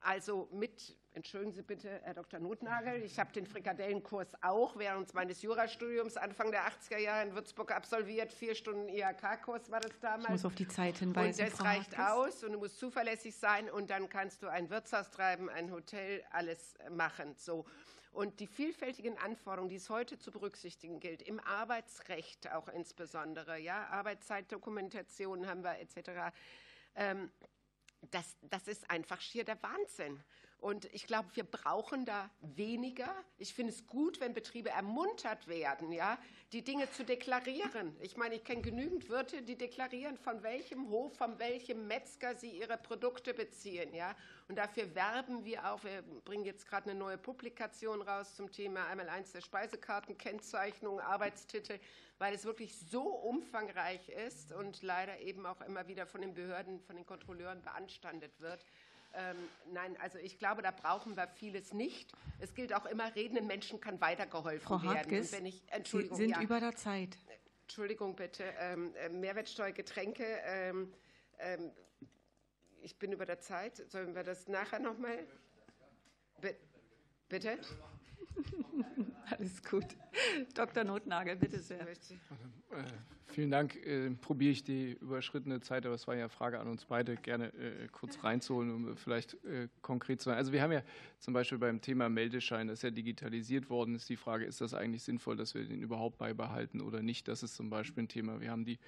Also mit, entschuldigen Sie bitte, Herr Dr. Notnagel, ich habe den Frikadellenkurs auch während meines Jurastudiums Anfang der 80er Jahre in Würzburg absolviert. Vier Stunden IHK-Kurs war das damals. Ich muss auf die Zeit hinweisen. Und das Frau reicht Hartges. aus und du musst zuverlässig sein und dann kannst du ein Wirtshaus treiben, ein Hotel, alles machen. So. Und die vielfältigen Anforderungen, die es heute zu berücksichtigen gilt, im Arbeitsrecht auch insbesondere, ja, Arbeitszeitdokumentation haben wir etc. Ähm, das, das ist einfach schier der Wahnsinn. Und ich glaube, wir brauchen da weniger. Ich finde es gut, wenn Betriebe ermuntert werden, ja, die Dinge zu deklarieren. Ich meine, ich kenne genügend Wirte, die deklarieren, von welchem Hof, von welchem Metzger sie ihre Produkte beziehen, ja. Und dafür werben wir auch. Wir bringen jetzt gerade eine neue Publikation raus zum Thema einmal eins der Speisekarten, Kennzeichnung, Arbeitstitel, weil es wirklich so umfangreich ist und leider eben auch immer wieder von den Behörden, von den Kontrolleuren beanstandet wird. Ähm, nein, also ich glaube, da brauchen wir vieles nicht. Es gilt auch immer, redenden Menschen kann weitergeholfen Frau werden. Hartges, wenn ich, Sie sind ja, über der Zeit. Entschuldigung bitte, ähm, äh, Mehrwertsteuer, Getränke. Ähm, ich bin über der Zeit. Sollen wir das nachher nochmal? Bitte? *laughs* Alles gut. Dr. Notnagel, bitte sehr. Äh, vielen Dank. Äh, probiere ich die überschrittene Zeit, aber es war ja eine Frage an uns beide, gerne äh, kurz reinzuholen, um vielleicht konkret zu sein. Also wir haben ja zum Beispiel beim Thema Meldeschein, das ist ja digitalisiert worden, ist die Frage, ist das eigentlich sinnvoll, dass wir den überhaupt beibehalten oder nicht? Das ist zum Beispiel ein Thema. Wir haben die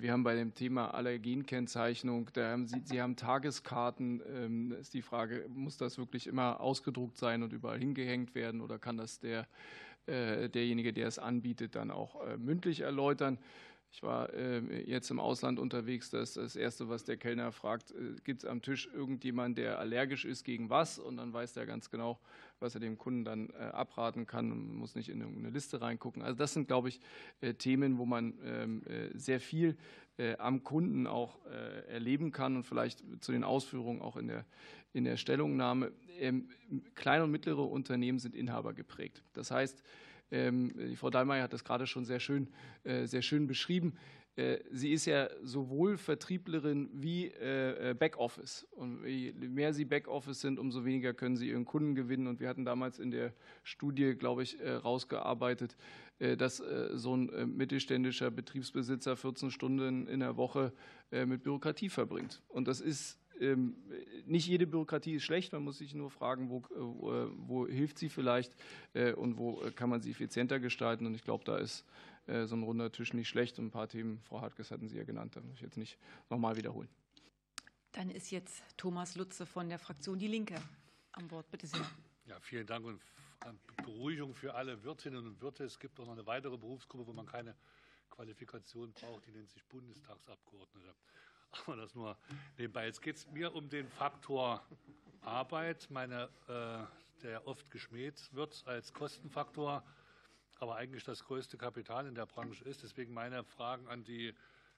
wir haben bei dem Thema Allergenkennzeichnung, da haben Sie, Sie haben Tageskarten, ähm, ist die Frage, muss das wirklich immer ausgedruckt sein und überall hingehängt werden oder kann das der, äh, derjenige, der es anbietet, dann auch äh, mündlich erläutern? Ich war äh, jetzt im Ausland unterwegs. Das ist das Erste, was der Kellner fragt, äh, gibt es am Tisch irgendjemand, der allergisch ist gegen was? Und dann weiß der ganz genau, was er dem Kunden dann äh, abraten kann und muss nicht in irgendeine Liste reingucken. Also das sind, glaube ich, äh, Themen, wo man ähm, äh, sehr viel am Kunden auch erleben kann und vielleicht zu den Ausführungen auch in der, in der Stellungnahme. Ähm, kleine und mittlere Unternehmen sind Inhaber geprägt. Das heißt, ähm, die Frau Dallmayr hat das gerade schon sehr schön, sehr schön beschrieben. Äh, sie ist ja sowohl Vertrieblerin wie äh, äh, Backoffice. Und je mehr sie Backoffice sind, umso weniger können sie ihren Kunden gewinnen. Und wir hatten damals in der Studie, glaube ich, rausgearbeitet, dass so ein mittelständischer Betriebsbesitzer 14 Stunden in der Woche mit Bürokratie verbringt. Und das ist ähm, nicht jede Bürokratie ist schlecht, man muss sich nur fragen, wo, wo hilft sie vielleicht und wo kann man sie effizienter gestalten. Und ich glaube, da ist äh, so ein runder Tisch nicht schlecht. Und ein paar Themen, Frau Hartges hatten Sie ja genannt, da muss ich jetzt nicht nochmal wiederholen. Dann ist jetzt Thomas Lutze von der Fraktion Die Linke am Wort. Bitte sehr. Ja, vielen Dank und Beruhigung für alle Wirtinnen und Wirte. Es gibt auch noch eine weitere Berufsgruppe, wo man keine Qualifikation braucht, die nennt sich Bundestagsabgeordnete. Aber das nur nebenbei. Jetzt geht es mir um den Faktor Arbeit, meine, äh, der oft geschmäht wird als Kostenfaktor aber eigentlich das größte Kapital in der Branche ist. Deswegen meine Fragen an die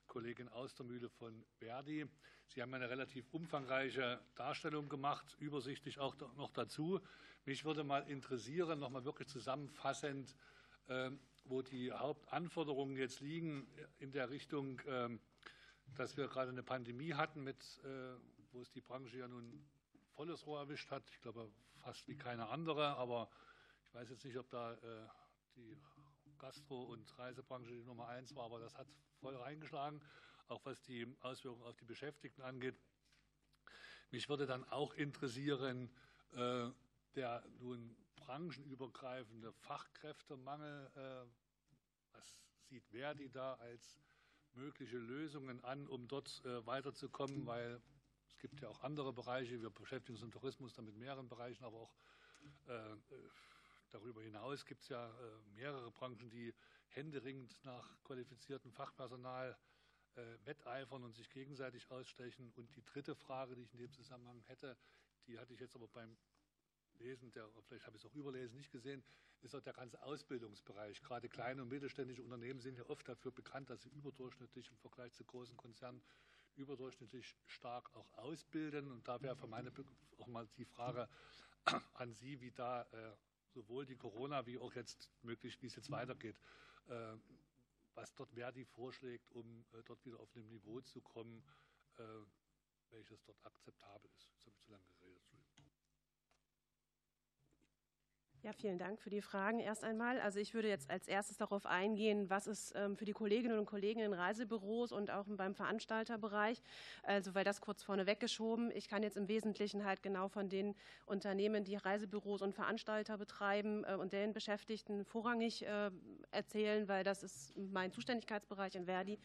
Kollegin Austermühle von Verdi. Sie haben eine relativ umfangreiche Darstellung gemacht, übersichtlich auch noch dazu. Mich würde mal interessieren, noch mal wirklich zusammenfassend, ähm, wo die Hauptanforderungen jetzt liegen in der Richtung, ähm, dass wir gerade eine Pandemie hatten, mit, äh, wo es die Branche ja nun volles Rohr erwischt hat. Ich glaube fast wie keine andere, aber ich weiß jetzt nicht, ob da äh, die Gastro- und Reisebranche die Nummer eins war, aber das hat voll reingeschlagen, auch was die Auswirkungen auf die Beschäftigten angeht. Mich würde dann auch interessieren, äh, der nun branchenübergreifende Fachkräftemangel. Äh, was sieht Verdi da als mögliche Lösungen an, um dort äh, weiterzukommen? Weil es gibt ja auch andere Bereiche. Wir beschäftigen uns im Tourismus dann mit mehreren Bereichen, aber auch äh, Darüber hinaus gibt es ja äh, mehrere Branchen, die händeringend nach qualifiziertem Fachpersonal äh, wetteifern und sich gegenseitig ausstechen. Und die dritte Frage, die ich in dem Zusammenhang hätte, die hatte ich jetzt aber beim Lesen, der, vielleicht habe ich es auch überlesen, nicht gesehen, ist auch der ganze Ausbildungsbereich. Gerade kleine und mittelständische Unternehmen sind ja oft dafür bekannt, dass sie überdurchschnittlich im Vergleich zu großen Konzernen überdurchschnittlich stark auch ausbilden. Und da wäre für meine auch mal die Frage an Sie, wie da äh, sowohl die Corona wie auch jetzt möglich, wie es jetzt weitergeht, äh, was dort Verdi vorschlägt, um äh, dort wieder auf einem Niveau zu kommen, äh, welches dort akzeptabel ist. Jetzt habe ich zu lange geredet. Ja, vielen Dank für die Fragen erst einmal. Also ich würde jetzt als erstes darauf eingehen, was ist ähm, für die Kolleginnen und Kollegen in Reisebüros und auch beim Veranstalterbereich, also weil das kurz vorne weggeschoben. Ich kann jetzt im Wesentlichen halt genau von den Unternehmen, die Reisebüros und Veranstalter betreiben äh, und deren Beschäftigten vorrangig äh, erzählen, weil das ist mein Zuständigkeitsbereich in Verdi.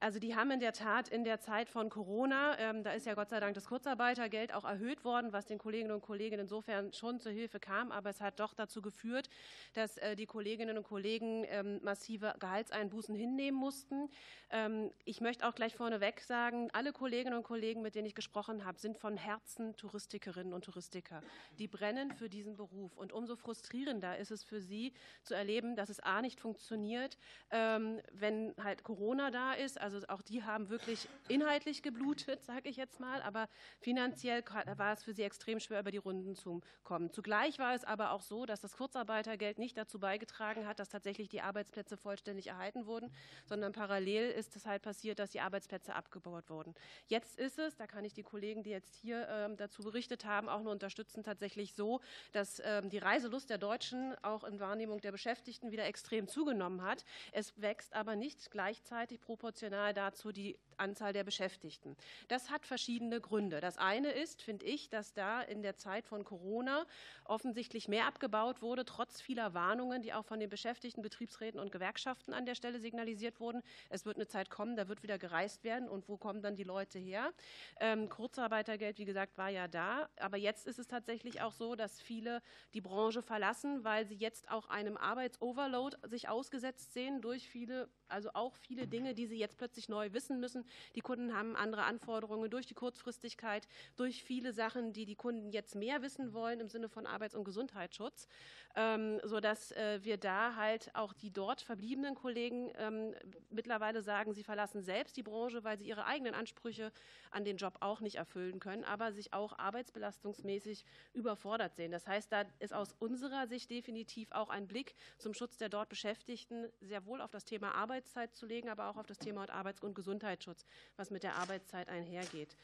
Also die haben in der Tat in der Zeit von Corona, ähm, da ist ja Gott sei Dank das Kurzarbeitergeld auch erhöht worden, was den Kolleginnen und Kollegen insofern schon zur Hilfe kam, aber es hat doch dazu geführt, dass äh, die Kolleginnen und Kollegen ähm, massive Gehaltseinbußen hinnehmen mussten. Ähm, ich möchte auch gleich vorneweg sagen, alle Kolleginnen und Kollegen, mit denen ich gesprochen habe, sind von Herzen Touristikerinnen und Touristiker. Die brennen für diesen Beruf und umso frustrierender ist es für sie zu erleben, dass es A nicht funktioniert, ähm, wenn halt Corona da ist, also also auch die haben wirklich inhaltlich geblutet, *laughs* sage ich jetzt mal, aber finanziell war es für sie extrem schwer, über die Runden zu kommen. Zugleich war es aber auch so, dass das Kurzarbeitergeld nicht dazu beigetragen hat, dass tatsächlich die Arbeitsplätze vollständig erhalten wurden, sondern parallel ist es halt passiert, dass die Arbeitsplätze abgebaut wurden. Jetzt ist es, da kann ich die Kollegen, die jetzt hier ähm, dazu berichtet haben, auch nur unterstützen, tatsächlich so, dass ähm, die Reiselust der Deutschen auch in Wahrnehmung der Beschäftigten wieder extrem zugenommen hat. Es wächst aber nicht gleichzeitig proportional proportional dazu die Anzahl der Beschäftigten. Das hat verschiedene Gründe. Das eine ist, finde ich, dass da in der Zeit von Corona offensichtlich mehr abgebaut wurde, trotz vieler Warnungen, die auch von den Beschäftigten, Betriebsräten und Gewerkschaften an der Stelle signalisiert wurden. Es wird eine Zeit kommen, da wird wieder gereist werden. Und wo kommen dann die Leute her? Ähm, Kurzarbeitergeld, wie gesagt, war ja da. Aber jetzt ist es tatsächlich auch so, dass viele die Branche verlassen, weil sie jetzt auch einem Arbeitsoverload sich ausgesetzt sehen durch viele, also auch viele Dinge, die sie jetzt plötzlich neu wissen müssen, Die Kunden haben andere Anforderungen durch die Kurzfristigkeit, durch viele Sachen, die die Kunden jetzt mehr wissen wollen im Sinne von Arbeits- und Gesundheitsschutz, ähm, sodass äh, wir da halt auch die dort verbliebenen Kollegen ähm, mittlerweile sagen, sie verlassen selbst die Branche, weil sie ihre eigenen Ansprüche an den Job auch nicht erfüllen können, aber sich auch arbeitsbelastungsmäßig überfordert sehen. Das heißt, da ist aus unserer Sicht definitiv auch ein Blick zum Schutz der dort Beschäftigten sehr wohl auf das Thema Arbeitszeit zu legen, aber auch auf das Thema Arbeits- und Gesundheitsschutz, was mit der Arbeitszeit einhergeht.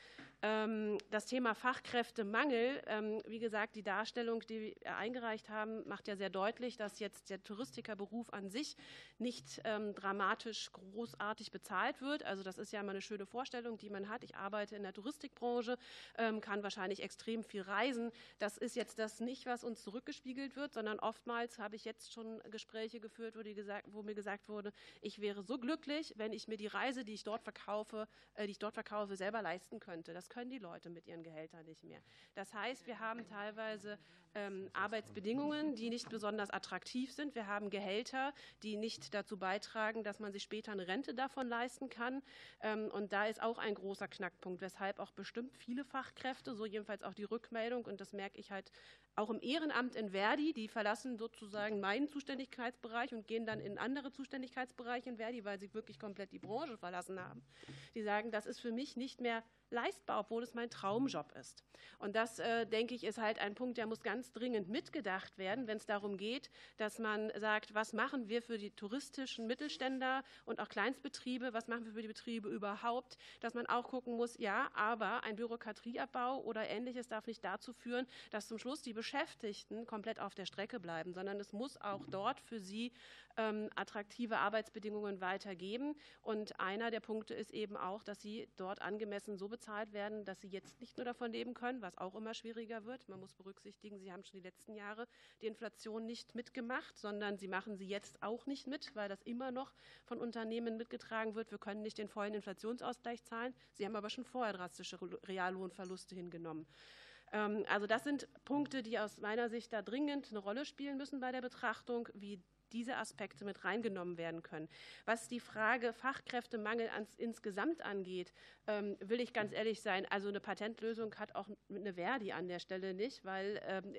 Ähm, das Thema Fachkräftemangel, ähm, wie gesagt, die Darstellung, die wir eingereicht haben, macht ja sehr deutlich, dass jetzt der Touristikerberuf an sich nicht ähm, dramatisch großartig bezahlt wird. Also das ist ja immer eine schöne Vorstellung, die man hat. Ich arbeite in der Touristikbranche, kann wahrscheinlich extrem viel reisen. Das ist jetzt das nicht, was uns zurückgespiegelt wird, sondern oftmals habe ich jetzt schon Gespräche geführt, wo, gesagt, wo mir gesagt wurde, ich wäre so glücklich, wenn ich mir die Reise, die ich dort verkaufe, äh, die ich dort verkaufe, selber leisten könnte. Das können die Leute mit ihren Gehältern nicht mehr. Das heißt, wir haben teilweise ähm, Arbeitsbedingungen, die nicht besonders attraktiv sind. Wir haben Gehälter, die nicht dazu beitragen, dass man sich später eine Rente davon leisten kann. Ähm, und da ist auch ein großer Knackpunkt, weshalb auch bestimmt viele Fachkräfte, so jedenfalls auch die Rückmeldung, und das merke ich halt auch im Ehrenamt in Verdi, die verlassen sozusagen meinen Zuständigkeitsbereich und gehen dann in andere Zuständigkeitsbereiche in Verdi, weil sie wirklich komplett die Branche verlassen haben. Die sagen, das ist für mich nicht mehr leistbar, obwohl es mein Traumjob ist. Und das, äh, denke ich, ist halt ein Punkt, der muss ganz dringend mitgedacht werden, wenn es darum geht, dass man sagt, was machen wir für die touristischen Mittelständler und auch Kleinstbetriebe, was machen wir für die Betriebe überhaupt, dass man auch gucken muss, ja, aber ein Bürokratieabbau oder ähnliches darf nicht dazu führen, dass zum Schluss die Beschäftigten komplett auf der Strecke bleiben, sondern es muss auch dort für sie ähm, attraktive Arbeitsbedingungen weitergeben. Und einer der Punkte ist eben auch, dass sie dort angemessen so bezahlt werden, dass sie jetzt nicht nur davon leben können, was auch immer schwieriger wird. Man muss berücksichtigen, sie haben schon die letzten Jahre die Inflation nicht mitgemacht, sondern sie machen sie jetzt auch nicht mit, weil das immer noch von Unternehmen mitgetragen wird. Wir können nicht den vollen Inflationsausgleich zahlen. Sie haben aber schon vorher drastische Reallohnverluste hingenommen. Ähm, also das sind Punkte, die aus meiner Sicht da dringend eine Rolle spielen müssen bei der Betrachtung, wie diese Aspekte mit reingenommen werden können. Was die Frage Fachkräftemangel ans, insgesamt angeht, ähm, will ich ganz ehrlich sein, also eine Patentlösung hat auch eine Verdi an der Stelle nicht, weil ähm,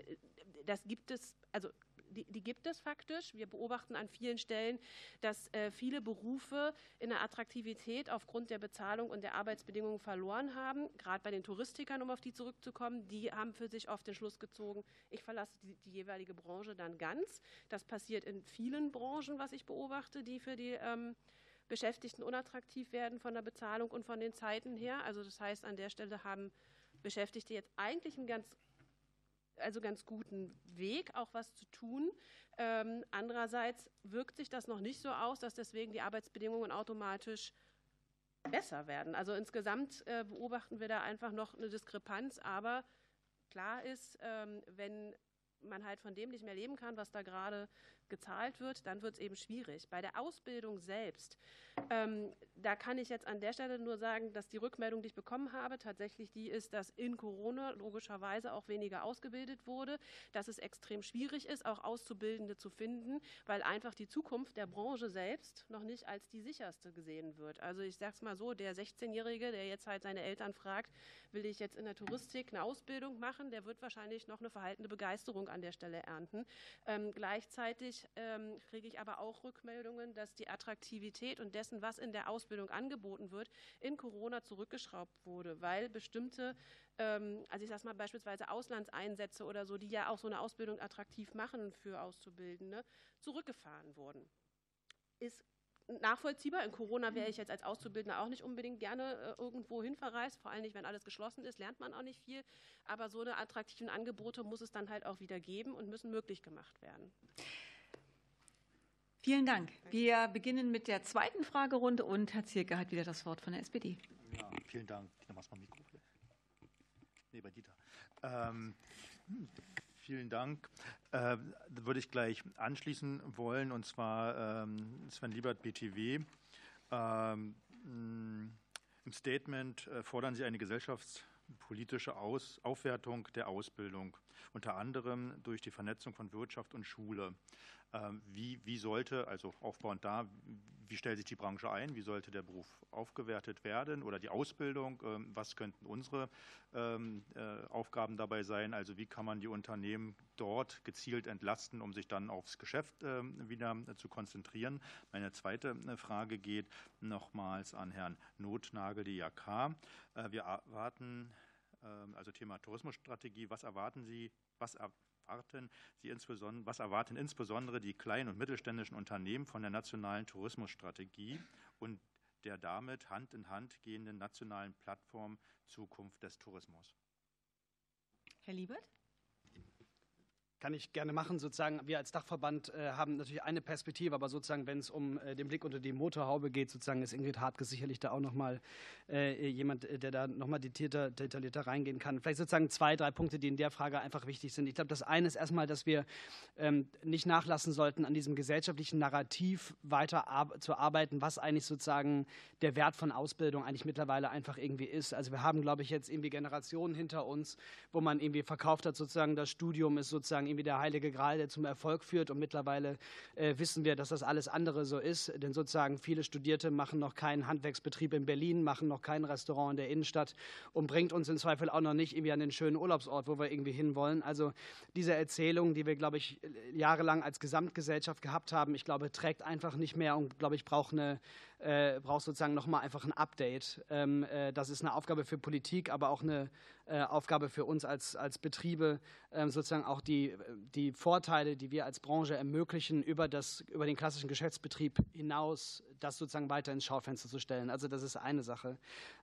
das gibt es, also die, die, gibt es faktisch. Wir beobachten an vielen Stellen, dass äh, viele Berufe in der Attraktivität aufgrund der Bezahlung und der Arbeitsbedingungen verloren haben. Gerade bei den Touristikern, um auf die zurückzukommen, die haben für sich oft den Schluss gezogen, ich verlasse die, die jeweilige Branche dann ganz. Das passiert in vielen Branchen, was ich beobachte, die für die ähm, Beschäftigten unattraktiv werden von der Bezahlung und von den Zeiten her. Also das heißt, an der Stelle haben Beschäftigte jetzt eigentlich einen ganz also ganz guten Weg, auch was zu tun. Ähm, andererseits wirkt sich das noch nicht so aus, dass deswegen die Arbeitsbedingungen automatisch besser werden. Also insgesamt äh, beobachten wir da einfach noch eine Diskrepanz, aber klar ist, ähm, wenn man halt von dem nicht mehr leben kann, was da gerade gezahlt wird, dann wird es eben schwierig. Bei der Ausbildung selbst, ähm, da kann ich jetzt an der Stelle nur sagen, dass die Rückmeldung, die ich bekommen habe, tatsächlich die ist, dass in Corona logischerweise auch weniger ausgebildet wurde, dass es extrem schwierig ist, auch Auszubildende zu finden, weil einfach die Zukunft der Branche selbst noch nicht als die sicherste gesehen wird. Also ich sage es mal so, der 16-Jährige, der jetzt halt seine Eltern fragt, will ich jetzt in der Touristik eine Ausbildung machen, der wird wahrscheinlich noch eine verhaltene Begeisterung an der Stelle ernten. Ähm, gleichzeitig Gleichzeitig ähm, kriege ich aber auch Rückmeldungen, dass die Attraktivität und dessen, was in der Ausbildung angeboten wird, in Corona zurückgeschraubt wurde, weil bestimmte, ähm, also ich sage mal beispielsweise Auslandseinsätze oder so, die ja auch so eine Ausbildung attraktiv machen für Auszubildende, zurückgefahren wurden. Ist nachvollziehbar. In Corona wäre ich jetzt als Auszubildender auch nicht unbedingt gerne äh, irgendwo hin verreist. Vor allem nicht, wenn alles geschlossen ist, lernt man auch nicht viel. Aber so eine attraktiven Angebote muss es dann halt auch wieder geben und müssen möglich gemacht werden. Vielen Dank. Wir beginnen mit der zweiten Fragerunde und Herr Zierke hat wieder das Wort von der SPD. Ja, vielen Dank. Mal Mikro. Nee, bei Dieter. Ähm, hm, vielen Dank. Äh, würde ich gleich anschließen wollen, und zwar ähm, Sven Liebert, BTW. Ähm, Im Statement äh, fordern Sie eine gesellschaftspolitische Aus Aufwertung der Ausbildung, unter anderem durch die Vernetzung von Wirtschaft und Schule. Ähm, wie, wie sollte, also aufbauend da, wie stellt sich die Branche ein? Wie sollte der Beruf aufgewertet werden oder die Ausbildung? Ähm, was könnten unsere ähm, äh, Aufgaben dabei sein? Also wie kann man die Unternehmen dort gezielt entlasten, um sich dann aufs Geschäft wieder zu konzentrieren? Meine zweite äh, Frage geht nochmals an Herrn Notnagel, die IAK. Äh, wir erwarten, also Thema Tourismusstrategie, was erwarten Sie, was erwarten Sie insbesondere, was erwarten insbesondere die kleinen und mittelständischen Unternehmen von der nationalen Tourismusstrategie und der damit Hand in Hand gehenden nationalen Plattform Zukunft des Tourismus? Herr Liebert? Kann ich gerne machen. Sozusagen, wir als Dachverband äh, haben natürlich eine Perspektive, aber sozusagen, wenn es um äh, den Blick unter die Motorhaube geht, sozusagen ist Ingrid Hartke sicherlich da auch nochmal äh, jemand, der da nochmal detaillierter, detaillierter reingehen kann. Vielleicht sozusagen zwei, drei Punkte, die in der Frage einfach wichtig sind. Ich glaube, das eine ist erstmal, dass wir ähm, nicht nachlassen sollten, an diesem gesellschaftlichen Narrativ weiter zu arbeiten, was eigentlich sozusagen der Wert von Ausbildung eigentlich mittlerweile einfach irgendwie ist. Also wir haben, glaube ich, jetzt irgendwie Generationen hinter uns, wo man irgendwie verkauft hat, sozusagen das Studium ist sozusagen irgendwie der heilige Gral, der zum Erfolg führt. Und mittlerweile äh, wissen wir, dass das alles andere so ist. Denn sozusagen viele Studierte machen noch keinen Handwerksbetrieb in Berlin, machen noch kein Restaurant in der Innenstadt und bringt uns im Zweifel auch noch nicht irgendwie an den schönen Urlaubsort, wo wir irgendwie hinwollen. Also diese Erzählung, die wir, glaube ich, jahrelang als Gesamtgesellschaft gehabt haben, ich glaube, trägt einfach nicht mehr und, glaube ich, braucht eine äh, braucht sozusagen nochmal einfach ein Update. Ähm, äh, das ist eine Aufgabe für Politik, aber auch eine äh, Aufgabe für uns als, als Betriebe, ähm, sozusagen auch die, die Vorteile, die wir als Branche ermöglichen, über, das, über den klassischen Geschäftsbetrieb hinaus, das sozusagen weiter ins Schaufenster zu stellen. Also das ist eine Sache.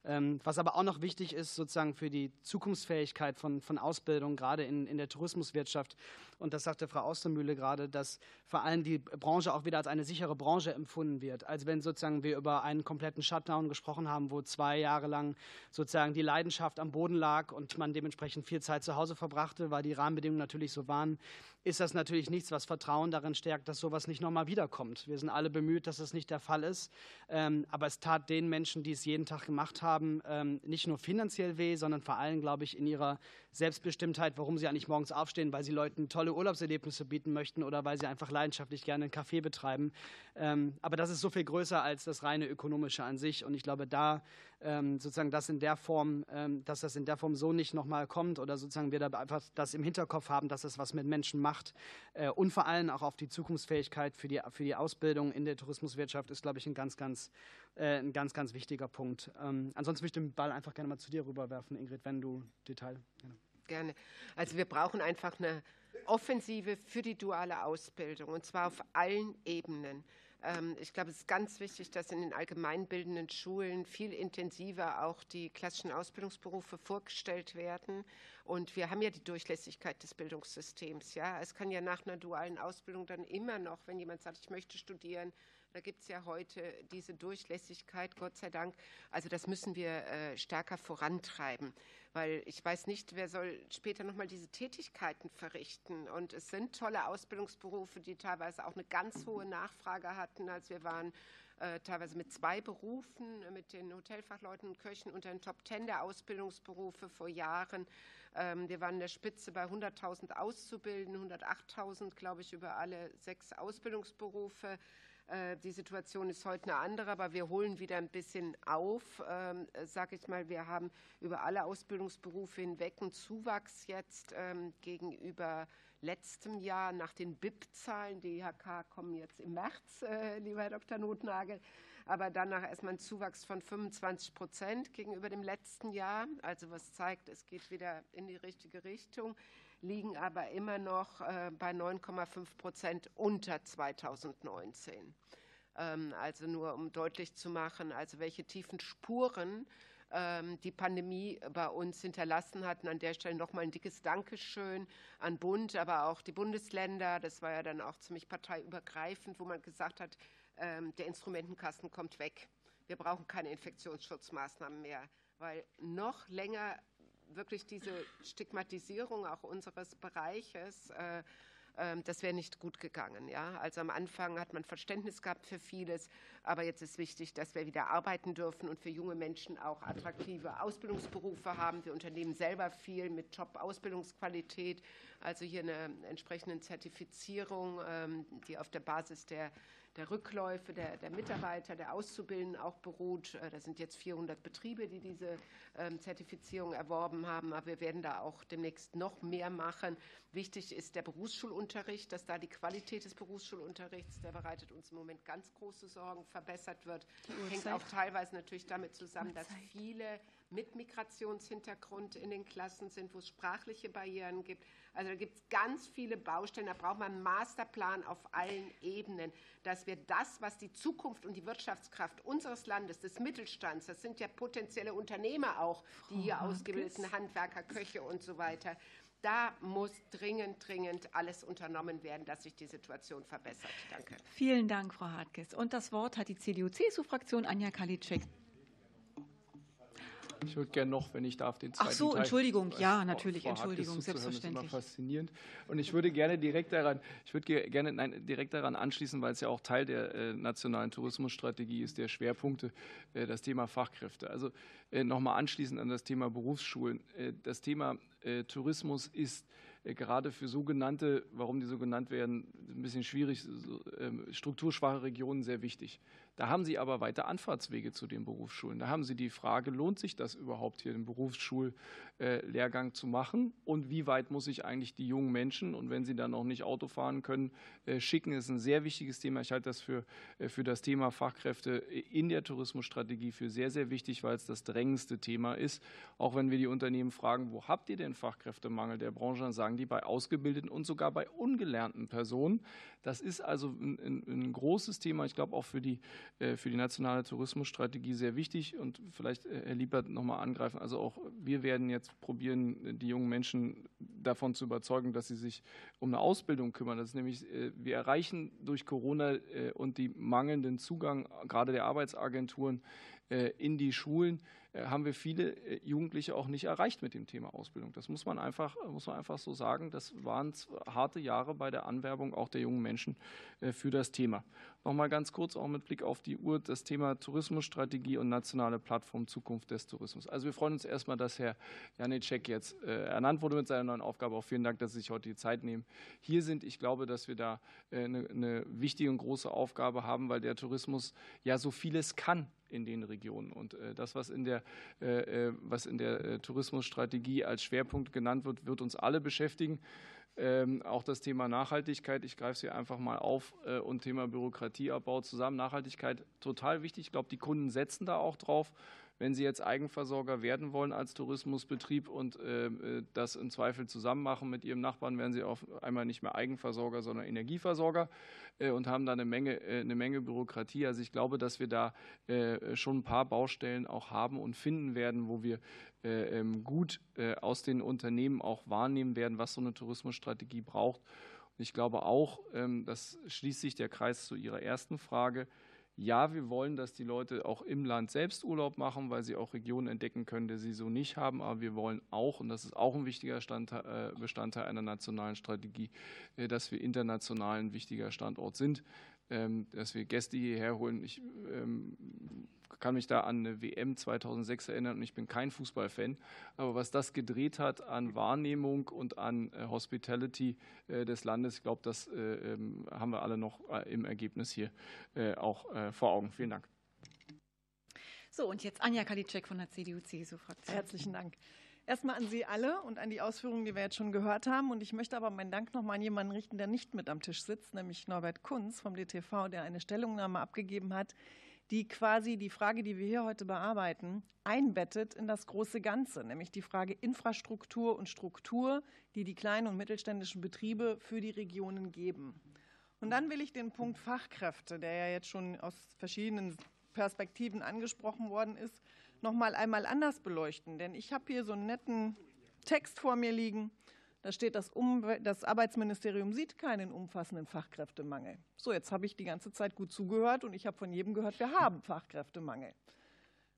Ähm, was aber auch noch wichtig ist, sozusagen für die Zukunftsfähigkeit von, von Ausbildung, gerade in, in der Tourismuswirtschaft, und das sagte Frau Austermühle gerade, dass vor allem die Branche auch wieder als eine sichere Branche empfunden wird. Also wenn sozusagen wir über einen kompletten Shutdown gesprochen haben, wo zwei Jahre lang sozusagen die Leidenschaft am Boden lag und man dementsprechend viel Zeit zu Hause verbrachte, weil die Rahmenbedingungen natürlich so waren, ist das natürlich nichts, was Vertrauen darin stärkt, dass sowas nicht nochmal wiederkommt. Wir sind alle bemüht, dass das nicht der Fall ist. Ähm, aber es tat den Menschen, die es jeden Tag gemacht haben, ähm, nicht nur finanziell weh, sondern vor allem, glaube ich, in ihrer Selbstbestimmtheit, warum sie eigentlich morgens aufstehen, weil sie Leuten tolle Urlaubserlebnisse bieten möchten oder weil sie einfach leidenschaftlich gerne einen Kaffee betreiben. Ähm, aber das ist so viel größer als das reine ökonomische an sich. Und ich glaube, da sozusagen das in der Form, dass das in der Form so nicht nochmal kommt oder sozusagen wir da einfach das im Hinterkopf haben, dass es was mit Menschen macht äh, und vor allem auch auf die Zukunftsfähigkeit für die, für die Ausbildung in der Tourismuswirtschaft ist, glaube ich, ein ganz, ganz, äh, ein ganz, ganz wichtiger Punkt. Ähm, ansonsten würde ich den Ball einfach gerne mal zu dir rüberwerfen, Ingrid, wenn du Detail. Genau. Gerne. Also wir brauchen einfach eine Offensive für die duale Ausbildung und zwar auf allen Ebenen. Ähm, ich glaube, es ist ganz wichtig, dass in den allgemeinbildenden Schulen viel intensiver auch die klassischen Ausbildungsberufe vorgestellt werden. Und wir haben ja die Durchlässigkeit des Bildungssystems. Ja, es kann ja nach einer dualen Ausbildung dann immer noch, wenn jemand sagt, ich möchte studieren, da gibt es ja heute diese Durchlässigkeit, Gott sei Dank. Also das müssen wir äh, stärker vorantreiben, weil ich weiß nicht, wer soll später nochmal diese Tätigkeiten verrichten. Und es sind tolle Ausbildungsberufe, die teilweise auch eine ganz hohe Nachfrage hatten, als wir waren äh, teilweise mit zwei Berufen, mit den Hotelfachleuten und Köchen unter den Top Ten der Ausbildungsberufe vor Jahren. Ähm, wir waren in der Spitze bei 100.000 Auszubildenden, 108.000, glaube ich, über alle sechs Ausbildungsberufe. Äh, die Situation ist heute eine andere, aber wir holen wieder ein bisschen auf. Ähm, Sage ich mal, wir haben über alle Ausbildungsberufe hinweg einen Zuwachs jetzt ähm, gegenüber letztem Jahr nach den BIP-Zahlen. Die IHK kommen jetzt im März, äh, lieber Herr Dr. Notnagel. Aber danach erstmal ein Zuwachs von 25 Prozent gegenüber dem letzten Jahr. Also was zeigt, es geht wieder in die richtige Richtung liegen aber immer noch äh, bei 9,5 Prozent unter 2019. Ähm, also nur um deutlich zu machen, also welche tiefen Spuren ähm, die Pandemie bei uns hinterlassen hat. Und an der Stelle nochmal ein dickes Dankeschön an Bund, aber auch die Bundesländer. Das war ja dann auch ziemlich parteiübergreifend, wo man gesagt hat, ähm, der Instrumentenkasten kommt weg. Wir brauchen keine Infektionsschutzmaßnahmen mehr, weil noch länger wirklich diese Stigmatisierung auch unseres Bereiches äh, ähm, das wäre nicht gut gegangen. Ja? Also am Anfang hat man Verständnis gehabt für vieles, aber jetzt ist wichtig, dass wir wieder arbeiten dürfen und für junge Menschen auch attraktive Ausbildungsberufe haben. Wir unternehmen selber viel mit Top-Ausbildungsqualität, also hier eine entsprechende Zertifizierung, ähm, die auf der Basis der der Rückläufe der, der, Mitarbeiter, der Auszubildenden auch beruht. Äh, das sind jetzt 400 Betriebe, die diese ähm, Zertifizierung erworben haben, aber wir werden da auch demnächst noch mehr machen. Wichtig ist der Berufsschulunterricht, dass da die Qualität des Berufsschulunterrichts, der bereitet uns im Moment ganz große Sorgen, verbessert wird. Hängt auch teilweise natürlich damit zusammen, dass viele mit Migrationshintergrund in den Klassen sind, wo es sprachliche Barrieren gibt. Also da gibt es ganz viele Baustellen. Da braucht man einen Masterplan auf allen Ebenen, dass wir das, was die Zukunft und die Wirtschaftskraft unseres Landes, des Mittelstands, das sind ja potenzielle Unternehmer auch, die hier ausgebildeten Handwerker, Köche und so weiter, da muss dringend, dringend alles unternommen werden, dass sich die Situation verbessert. Danke. Vielen Dank, Frau Hartges. Und das Wort hat die CDU-CSU-Fraktion Anja Kalitschek. Ich würde gerne noch, wenn ich darf, den zweiten Ach so, Teil, Entschuldigung, ja, natürlich, Entschuldigung, selbstverständlich. Das ist immer faszinierend. Und ich würde gerne direkt daran, ich würde gerne nein, direkt daran anschließen, weil es ja auch Teil der äh, nationalen Tourismusstrategie ist, der Schwerpunkte, äh, das Thema Fachkräfte. Also äh, nochmal anschließend an das Thema Berufsschulen. Das Thema Tourismus ist gerade für sogenannte, warum die so genannt werden, ein bisschen schwierig, ähm, strukturschwache Regionen sehr wichtig. Da haben Sie aber weiter Anfahrtswege zu den Berufsschulen. Da haben Sie die Frage, lohnt sich das überhaupt hier den Berufsschullehrgang zu machen und wie weit muss ich eigentlich die jungen Menschen und wenn sie dann auch nicht Auto fahren können, äh, schicken, das ist ein sehr wichtiges Thema. Ich halte das für, äh, für das Thema Fachkräfte in der Tourismusstrategie für sehr, sehr wichtig, weil es das drängendste Thema ist. Auch wenn wir die Unternehmen fragen, wo habt ihr denn Fachkräftemangel der Branche, dann sagen die bei ausgebildeten und sogar bei ungelernten Personen. Das ist also ein, ein, großes Thema, ich glaube auch für die, äh, für die nationale Tourismusstrategie sehr wichtig. Und vielleicht, äh, Herr Liebert, nochmal angreifen. Also auch wir werden jetzt probieren, die jungen Menschen davon zu überzeugen, dass sie sich um eine Ausbildung kümmern. Das ist nämlich, äh, wir erreichen durch Corona und die mangelnden Zugang gerade der Arbeitsagenturen in die Schulen äh, haben wir viele äh, Jugendliche auch nicht erreicht mit dem Thema Ausbildung. Das muss man einfach, muss man einfach so sagen. Das waren harte Jahre bei der Anwerbung auch der jungen Menschen äh, für das Thema. Nochmal ganz kurz auch mit Blick auf die Uhr das Thema Tourismusstrategie und nationale Plattform Zukunft des Tourismus. Also wir freuen uns erstmal, dass Herr Janicek jetzt ernannt wurde mit seiner neuen Aufgabe. Auch vielen Dank, dass Sie sich heute die Zeit nehmen. Hier sind, ich glaube, dass wir da eine, eine wichtige und große Aufgabe haben, weil der Tourismus ja so vieles kann in den Regionen. Und äh, das, was in der, äh, äh, was in der äh, Tourismusstrategie als Schwerpunkt genannt wird, wird uns alle beschäftigen. Ähm, auch das Thema Nachhaltigkeit, ich greife sie einfach mal auf, äh, und Thema Bürokratieabbau zusammen. Nachhaltigkeit total wichtig. Ich glaube, die Kunden setzen da auch drauf wenn Sie jetzt Eigenversorger werden wollen als Tourismusbetrieb und äh, das im Zweifel zusammen machen mit Ihrem Nachbarn, werden Sie auf einmal nicht mehr Eigenversorger, sondern Energieversorger äh, und haben da eine Menge, äh, eine Menge Bürokratie. Also ich glaube, dass wir da schon ein paar Baustellen auch haben und finden werden, wo wir äh, ähm, gut aus den Unternehmen auch wahrnehmen werden, was so eine Tourismusstrategie braucht. Ich glaube auch, ähm, das schließt sich der Kreis zu Ihrer ersten Frage, ja, wir wollen, dass die Leute auch im Land selbst Urlaub machen, weil sie auch Regionen entdecken können, die sie so nicht haben. Aber wir wollen auch, und das ist auch ein wichtiger äh, Bestandteil einer nationalen Strategie, äh, dass wir international ein wichtiger Standort sind. Ähm, dass wir Gäste hierher holen. Ich ähm, kann mich da an eine WM 2006 erinnern und ich bin kein Fußballfan. Aber was das gedreht hat an Wahrnehmung und an äh, Hospitality äh, des Landes, ich glaube, das äh, ähm, haben wir alle noch im Ergebnis hier auch vor Augen. Vielen Dank. So, und jetzt Anja Kalitschek von der CDU-CSU-Fraktion. Herzlichen Dank. Erstmal an Sie alle und an die Ausführungen, die wir jetzt schon gehört haben. Und ich möchte aber meinen Dank nochmal an jemanden richten, der nicht mit am Tisch sitzt, nämlich Norbert Kunz vom DTV, der eine Stellungnahme abgegeben hat, die quasi die Frage, die wir hier heute bearbeiten, einbettet in das große Ganze, nämlich die Frage Infrastruktur und Struktur, die die kleinen und mittelständischen Betriebe für die Regionen geben. Und dann will ich den Punkt Fachkräfte, der ja jetzt schon aus verschiedenen Perspektiven angesprochen worden ist, noch mal einmal anders beleuchten. Denn ich habe hier so einen netten Text vor mir liegen. Da steht, das, Umwel das Arbeitsministerium sieht keinen umfassenden Fachkräftemangel. So, jetzt habe ich die ganze Zeit gut zugehört und ich habe von jedem gehört, wir haben Fachkräftemangel.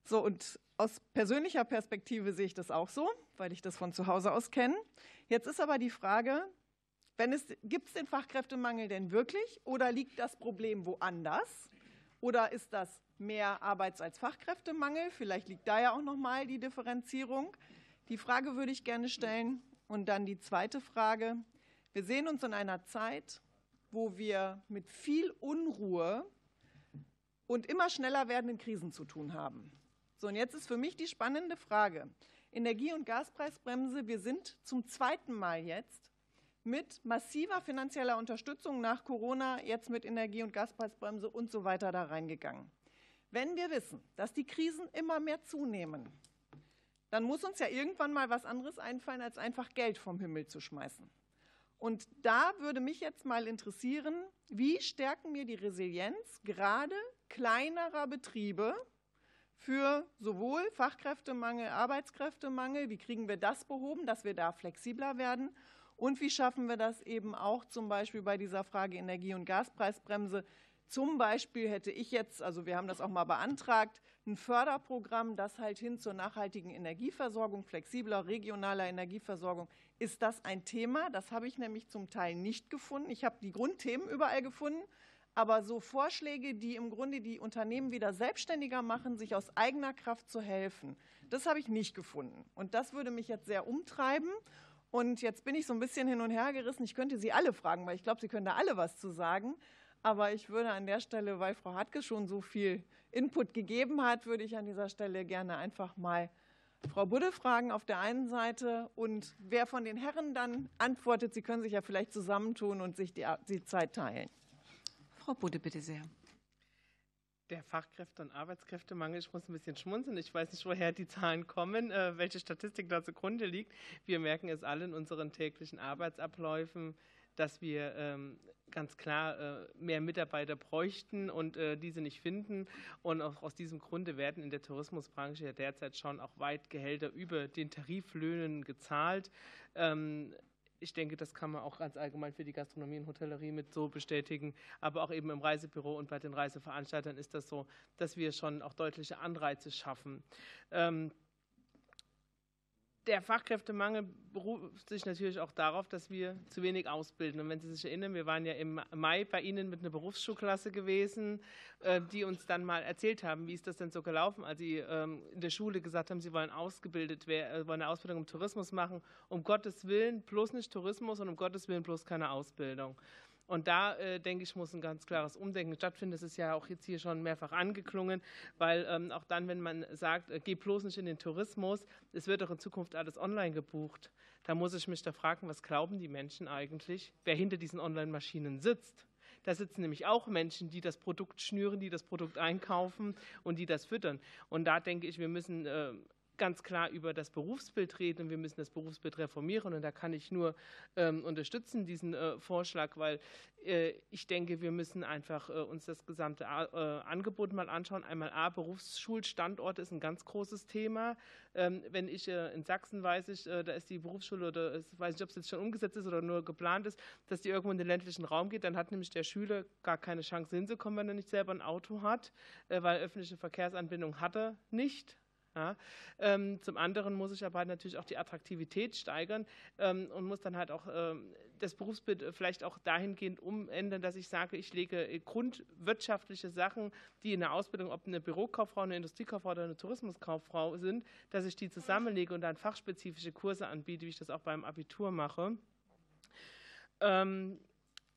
So, und aus persönlicher Perspektive sehe ich das auch so, weil ich das von zu Hause aus kenne. Jetzt ist aber die Frage, Gibt es den Fachkräftemangel denn wirklich oder liegt das Problem woanders? Oder ist das mehr Arbeits- als Fachkräftemangel? Vielleicht liegt da ja auch noch mal die Differenzierung. Die Frage würde ich gerne stellen. Und dann die zweite Frage. Wir sehen uns in einer Zeit, wo wir mit viel Unruhe und immer schneller werdenden Krisen zu tun haben. So, und jetzt ist für mich die spannende Frage. Energie- und Gaspreisbremse, wir sind zum zweiten Mal jetzt mit massiver finanzieller Unterstützung nach Corona, jetzt mit Energie- und Gaspreisbremse und so weiter da reingegangen. Wenn wir wissen, dass die Krisen immer mehr zunehmen, dann muss uns ja irgendwann mal was anderes einfallen, als einfach Geld vom Himmel zu schmeißen. Und da würde mich jetzt mal interessieren, wie stärken wir die Resilienz gerade kleinerer Betriebe für sowohl Fachkräftemangel, Arbeitskräftemangel, wie kriegen wir das behoben, dass wir da flexibler werden und wie schaffen wir das eben auch zum Beispiel bei dieser Frage Energie- und Gaspreisbremse. Zum Beispiel hätte ich jetzt, also wir haben das auch mal beantragt, ein Förderprogramm, das halt hin zur nachhaltigen Energieversorgung, flexibler regionaler Energieversorgung. Ist das ein Thema? Das habe ich nämlich zum Teil nicht gefunden. Ich habe die Grundthemen überall gefunden, aber so Vorschläge, die im Grunde die Unternehmen wieder selbstständiger machen, sich aus eigener Kraft zu helfen, das habe ich nicht gefunden. Und das würde mich jetzt sehr umtreiben. Und jetzt bin ich so ein bisschen hin und her gerissen. Ich könnte Sie alle fragen, weil ich glaube, Sie können da alle was zu sagen. Aber ich würde an der Stelle, weil Frau Hartke schon so viel Input gegeben hat, würde ich an dieser Stelle gerne einfach mal Frau Budde fragen auf der einen Seite und wer von den Herren dann antwortet, Sie können sich ja vielleicht zusammentun und sich die, die Zeit teilen. Frau Budde, bitte sehr. Der Fachkräfte- und Arbeitskräftemangel, ich muss ein bisschen schmunzeln. Ich weiß nicht, woher die Zahlen kommen, äh, welche Statistik da zugrunde liegt. Wir merken es alle in unseren täglichen Arbeitsabläufen, dass wir ähm, ganz klar äh, mehr Mitarbeiter bräuchten und äh, diese nicht finden. Und auch aus diesem Grunde werden in der Tourismusbranche ja derzeit schon auch weit Gehälter über den Tariflöhnen gezahlt. Ich denke, das kann man auch ganz allgemein für die Gastronomie und Hotellerie mit so bestätigen. Aber auch eben im Reisebüro und bei den Reiseveranstaltern ist das so, dass wir schon auch deutliche Anreize schaffen. Ähm, der Fachkräftemangel beruft sich natürlich auch darauf, dass wir zu wenig ausbilden. Und wenn Sie sich erinnern, wir waren ja im Mai bei Ihnen mit einer Berufsschulklasse gewesen, äh, die uns dann mal erzählt haben, wie ist das denn so gelaufen, als Sie ähm, in der Schule gesagt haben, Sie wollen ausgebildet äh, wollen eine Ausbildung im Tourismus machen. Um Gottes Willen bloß nicht Tourismus und um Gottes Willen bloß keine Ausbildung. Und da, äh, denke ich, muss ein ganz klares Umdenken stattfinden. Das ist ja auch jetzt hier schon mehrfach angeklungen, weil ähm, auch dann, wenn man sagt, äh, geh bloß nicht in den Tourismus, es wird doch in Zukunft alles online gebucht. Da muss ich mich da fragen, was glauben die Menschen eigentlich, wer hinter diesen Online-Maschinen sitzt? Da sitzen nämlich auch Menschen, die das Produkt schnüren, die das Produkt einkaufen und die das füttern. Und da denke ich, wir müssen äh, ganz klar über das Berufsbild reden und wir müssen das Berufsbild reformieren. Und da kann ich nur ähm, unterstützen, diesen äh, Vorschlag, weil äh, ich denke, wir müssen einfach äh, uns das gesamte Angebot mal anschauen. Einmal A, Berufsschulstandort ist ein ganz großes Thema. Ähm, wenn ich in Sachsen weiß ich, da ist die Berufsschule oder ich weiß nicht, ob es jetzt schon umgesetzt ist oder nur geplant ist, dass die irgendwo in den ländlichen Raum geht, dann hat nämlich der Schüler gar keine Chance hinzukommen, wenn er nicht selber ein Auto hat, weil öffentliche Verkehrsanbindung hat er nicht ja. Ähm, zum anderen muss ich aber natürlich auch die Attraktivität steigern ähm, und muss dann halt auch ähm, das Berufsbild vielleicht auch dahingehend umändern, dass ich sage, ich lege äh, grundwirtschaftliche Sachen, die in der Ausbildung, ob eine Bürokauffrau, eine Industriekauffrau oder eine Tourismuskauffrau sind, dass ich die zusammenlege und dann fachspezifische Kurse anbiete, wie ich das auch beim Abitur mache. Ähm,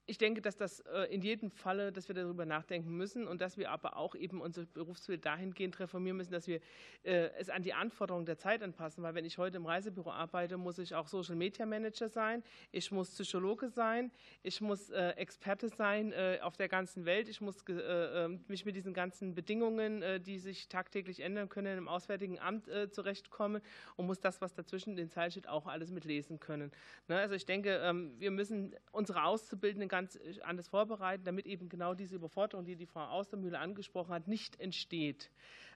ich denke, dass das äh, in jedem Falle, dass wir darüber nachdenken müssen und dass wir aber auch eben unser Berufsbild dahingehend reformieren müssen, dass wir äh, es an die Anforderungen der Zeit anpassen. Weil wenn ich heute im Reisebüro arbeite, muss ich auch Social Media Manager sein, ich muss Psychologe sein, ich muss äh, Experte sein auf der ganzen Welt, ich muss mich mit diesen ganzen Bedingungen, die sich tagtäglich ändern können, im Auswärtigen Amt zurechtkommen und muss das, was dazwischen in den Zeilen steht, auch alles mitlesen können. Ne, also ich denke, ähm, wir müssen unsere Auszubildenden ganz ganz äh, anders vorbereiten, damit eben genau diese Überforderung, die die Frau Austermühle angesprochen hat, nicht entsteht.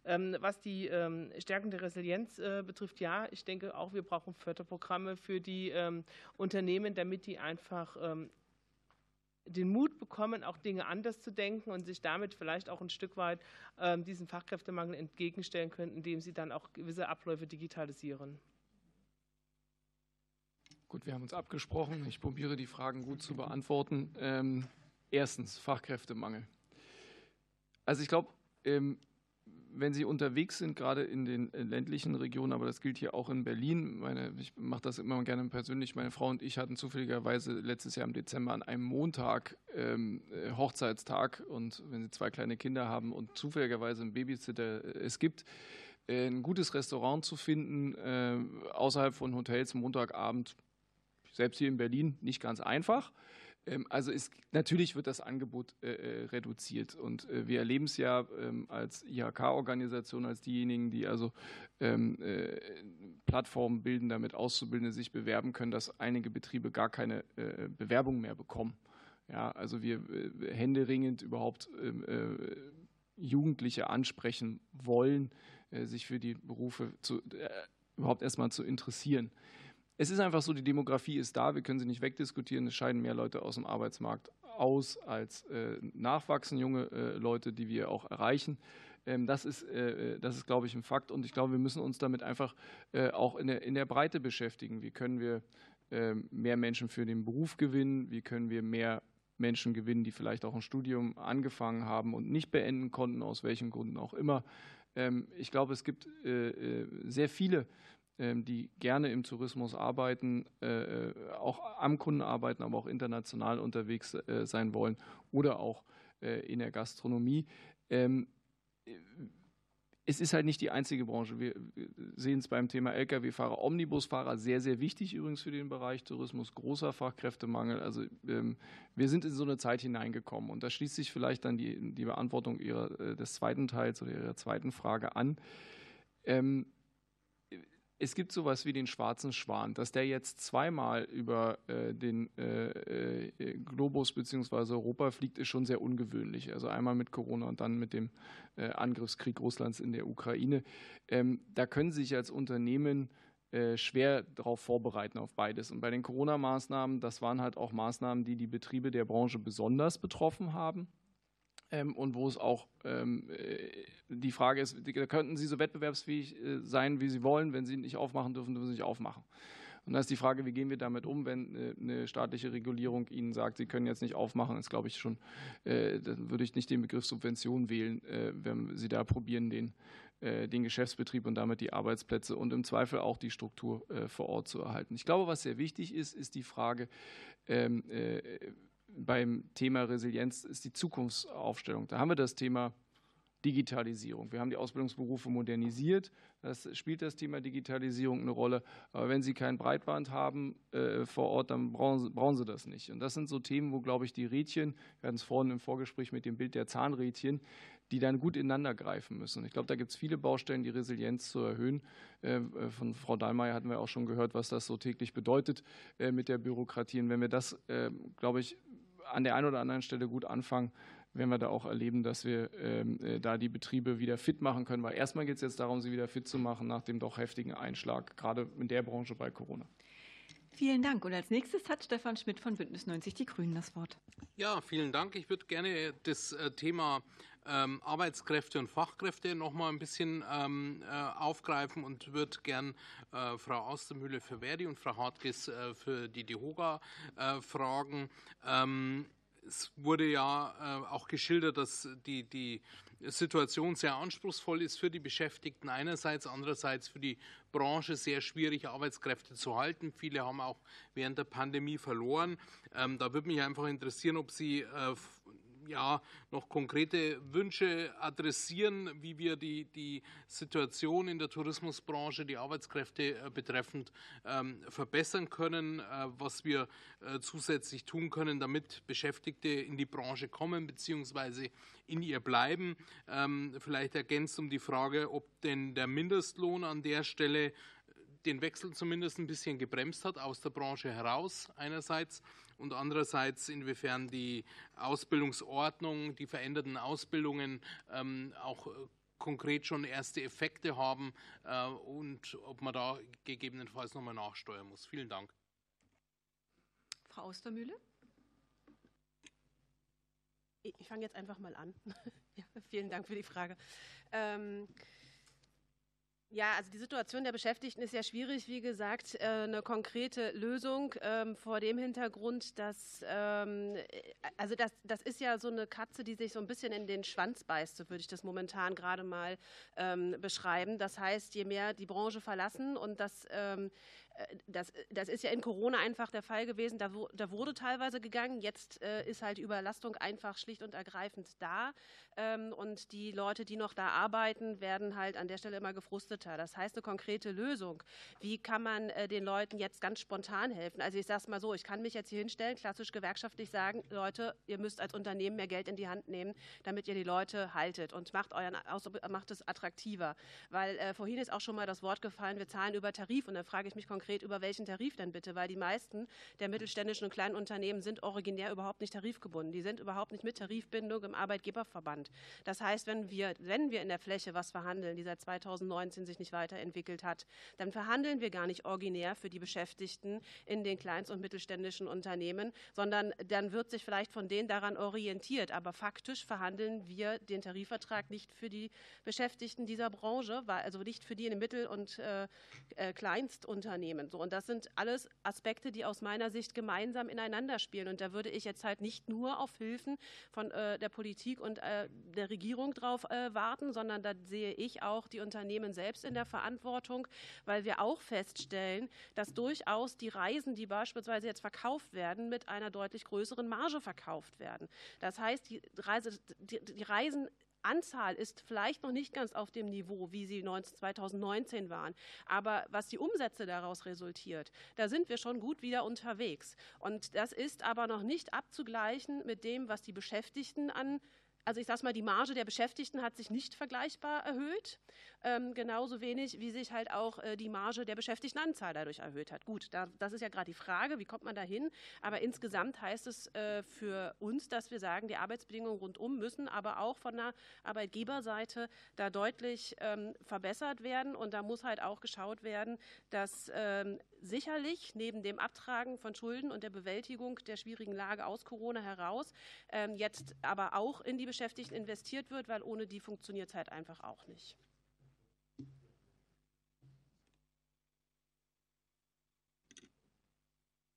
Ähm, was die ähm, Stärken der Resilienz äh, betrifft, ja, ich denke auch, wir brauchen Förderprogramme für die ähm, Unternehmen, damit die einfach den Mut bekommen, auch Dinge anders zu denken und sich damit vielleicht auch ein Stück weit diesem Fachkräftemangel entgegenstellen können, indem sie dann auch gewisse Abläufe digitalisieren. Gut, wir haben uns abgesprochen. Ich probiere die Fragen gut zu beantworten. Ähm, erstens, Fachkräftemangel. Also ich glaube, ähm, wenn Sie unterwegs sind, gerade in den äh, ländlichen Regionen, aber das gilt hier auch in Berlin, meine, ich mache das immer gerne persönlich, meine Frau und ich hatten zufälligerweise letztes Jahr im Dezember an einem Montag ähm, äh, Hochzeitstag und wenn Sie zwei kleine Kinder haben und zufälligerweise einen Babysitter äh, es gibt, ein gutes Restaurant zu finden, äh, außerhalb von Hotels Montagabend, selbst hier in Berlin, nicht ganz einfach. Ähm, also ist, natürlich wird das Angebot äh, äh, reduziert und äh, wir erleben es ja ähm, als IHK-Organisation, als diejenigen, die also ähm, äh, Plattformen bilden, damit Auszubildende sich bewerben können, dass einige Betriebe gar keine Bewerbung mehr bekommen. Ja, also wir händeringend überhaupt Jugendliche ansprechen wollen, sich für die Berufe zu, überhaupt erstmal zu interessieren es ist einfach so, die Demografie ist da, wir können sie nicht wegdiskutieren. Es scheiden mehr Leute aus dem Arbeitsmarkt aus, als äh, nachwachsen junge äh, Leute, die wir auch erreichen. Ähm, das ist, äh, das ist, glaube ich, ein Fakt und ich glaube, wir müssen uns damit einfach äh, auch in der, in der Breite beschäftigen. Wie können wir ähm, mehr Menschen für den Beruf gewinnen? Wie können wir mehr Menschen gewinnen, die vielleicht auch ein Studium angefangen haben und nicht beenden konnten, aus welchen Gründen auch immer? Ähm, ich glaube, es gibt äh, äh, sehr viele die gerne im Tourismus arbeiten, äh, äh, auch am Kunden arbeiten, aber auch international unterwegs äh, sein wollen oder auch in der Gastronomie. Ähm, es ist halt nicht die einzige Branche. Wir sehen es beim Thema Lkw-Fahrer, Omnibusfahrer, sehr, sehr wichtig übrigens für den Bereich Tourismus, großer Fachkräftemangel. Also ähm, wir sind in so eine Zeit hineingekommen und da schließt sich vielleicht dann die, die Beantwortung ihrer, des zweiten Teils oder Ihrer zweiten Frage an es gibt sowas wie den schwarzen Schwan. Dass der jetzt zweimal über äh, den äh, äh, Globus bzw. Europa fliegt, ist schon sehr ungewöhnlich. Also einmal mit Corona und dann mit dem äh, Angriffskrieg Russlands in der Ukraine. Ähm, da können Sie sich als Unternehmen äh, schwer darauf vorbereiten, auf beides. Und bei den Corona-Maßnahmen, das waren halt auch Maßnahmen, die die Betriebe der Branche besonders betroffen haben ähm, und wo es auch ähm, äh, die Frage ist, da könnten Sie so wettbewerbsfähig äh, sein, wie Sie wollen. Wenn Sie nicht aufmachen dürfen, dürfen Sie nicht aufmachen. Und da ist die Frage, wie gehen wir damit um, wenn äh, eine staatliche Regulierung Ihnen sagt, Sie können jetzt nicht aufmachen, ist, glaube ich, schon, dann würde ich nicht den Begriff Subvention wählen, äh, wenn Sie da probieren, den, den Geschäftsbetrieb und damit die Arbeitsplätze und im Zweifel auch die Struktur vor Ort zu erhalten. Ich glaube, was sehr wichtig ist, ist die Frage, ähm, beim Thema Resilienz ist die Zukunftsaufstellung. Da haben wir das Thema Digitalisierung. Wir haben die Ausbildungsberufe modernisiert. Das spielt das Thema Digitalisierung eine Rolle. Aber wenn Sie kein Breitband haben äh, vor Ort, dann brauchen Sie, brauchen Sie, das nicht. Und das sind so Themen, wo, glaube ich, die Rädchen, wir hatten es vorhin im Vorgespräch mit dem Bild der Zahnrädchen, die dann gut ineinander greifen müssen. Ich glaube, da gibt es viele Baustellen, die Resilienz zu erhöhen. Äh, äh, von Frau Dahlmeier hatten wir auch schon gehört, was das so täglich bedeutet mit der Bürokratie. Und wenn wir das, glaube ich, an der einen oder anderen Stelle gut anfangen, werden wir da auch erleben, dass wir ähm, äh, da die Betriebe wieder fit machen können. Weil erstmal geht es jetzt darum, sie wieder fit zu machen nach dem doch heftigen Einschlag, gerade in der Branche bei Corona. Vielen Dank. Und als nächstes hat Stefan Schmidt von Bündnis 90 Die Grünen das Wort. Ja, vielen Dank. Ich würde gerne das äh, Thema ähm, Arbeitskräfte und Fachkräfte noch mal ein bisschen ähm, äh, aufgreifen und würde gern äh, Frau Austermühle für Verdi und Frau Hartges äh, für die DEHOGA äh, fragen. Ähm, es wurde ja äh, auch geschildert, dass die, die Situation sehr anspruchsvoll ist für die Beschäftigten einerseits, andererseits für die Branche sehr schwierig, Arbeitskräfte zu halten. Viele haben auch während der Pandemie verloren. Ähm, da würde mich einfach interessieren, ob Sie äh, ja, noch konkrete Wünsche adressieren, wie wir die, die Situation in der Tourismusbranche, die Arbeitskräfte äh, betreffend ähm, verbessern können, äh, was wir äh, zusätzlich tun können, damit Beschäftigte in die Branche kommen bzw. in ihr bleiben. Ähm, vielleicht ergänzt um die Frage, ob denn der Mindestlohn an der Stelle den Wechsel zumindest ein bisschen gebremst hat aus der Branche heraus einerseits und andererseits inwiefern die Ausbildungsordnung, die veränderten Ausbildungen ähm, auch äh, konkret schon erste Effekte haben äh, und ob man da gegebenenfalls nochmal nachsteuern muss. Vielen Dank. Frau Ostermühle? Ich fange jetzt einfach mal an. *laughs* ja, vielen Dank für die Frage. Ähm, Ja, also die Situation der Beschäftigten ist ja schwierig. Wie gesagt, äh, eine konkrete Lösung ähm, vor dem Hintergrund, dass, ähm, also das, das ist ja so eine Katze, die sich so ein bisschen in den Schwanz beißt, so würde ich das momentan gerade mal ähm, beschreiben. Das heißt, je mehr die Branche verlassen und das äh, das, das, ist ja in Corona einfach der Fall gewesen. Da, da wurde teilweise gegangen. Jetzt äh, ist halt Überlastung einfach schlicht und ergreifend da. Ähm, und die Leute, die noch da arbeiten, werden halt an der Stelle immer gefrusteter. Das heißt, eine konkrete Lösung. Wie kann man äh, den Leuten jetzt ganz spontan helfen? Also ich sage es mal so, ich kann mich jetzt hier hinstellen, klassisch gewerkschaftlich sagen, Leute, ihr müsst als Unternehmen mehr Geld in die Hand nehmen, damit ihr die Leute haltet und macht, euren, macht es attraktiver. Weil äh, vorhin ist auch schon mal das Wort gefallen, wir zahlen über Tarif. Und dann frage ich mich konkret, konkret, über welchen Tarif denn bitte? Weil die meisten der mittelständischen und kleinen Unternehmen sind originär überhaupt nicht tarifgebunden. Die sind überhaupt nicht mit Tarifbindung im Arbeitgeberverband. Das heißt, wenn wir, wenn wir in der Fläche was verhandeln, die seit 2019 sich nicht weiterentwickelt hat, dann verhandeln wir gar nicht originär für die Beschäftigten in den kleinst- und mittelständischen Unternehmen, sondern dann wird sich vielleicht von denen daran orientiert. Aber faktisch verhandeln wir den Tarifvertrag nicht für die Beschäftigten dieser Branche, also nicht für die in den Mittel- und äh, äh Kleinstunternehmen. Unternehmen. So, und das sind alles Aspekte, die aus meiner Sicht gemeinsam ineinander spielen. Und da würde ich jetzt halt nicht nur auf Hilfen von äh, der Politik und äh, der Regierung drauf äh, warten, sondern da sehe ich auch die Unternehmen selbst in der Verantwortung, weil wir auch feststellen, dass durchaus die Reisen, die beispielsweise jetzt verkauft werden, mit einer deutlich größeren Marge verkauft werden. Das heißt, die, Reise, die, die Reisen Anzahl ist vielleicht noch nicht ganz auf dem Niveau, wie sie 2019 waren. Aber was die Umsätze daraus resultiert, da sind wir schon gut wieder unterwegs. Und das ist aber noch nicht abzugleichen mit dem, was die Beschäftigten an also ich sage mal, die Marge der Beschäftigten hat sich nicht vergleichbar erhöht, ähm, genauso wenig wie sich halt auch äh, die Marge der Beschäftigtenanzahl dadurch erhöht hat. Gut, da, das ist ja gerade die Frage, wie kommt man da hin? Aber insgesamt heißt es äh, für uns, dass wir sagen, die Arbeitsbedingungen rundum müssen aber auch von der Arbeitgeberseite da deutlich ähm, verbessert werden und da muss halt auch geschaut werden, dass ähm, sicherlich neben dem Abtragen von Schulden und der Bewältigung der schwierigen Lage aus Corona heraus ähm, jetzt aber auch in die Beschäftigten investiert wird, weil ohne die funktioniert es halt einfach auch nicht.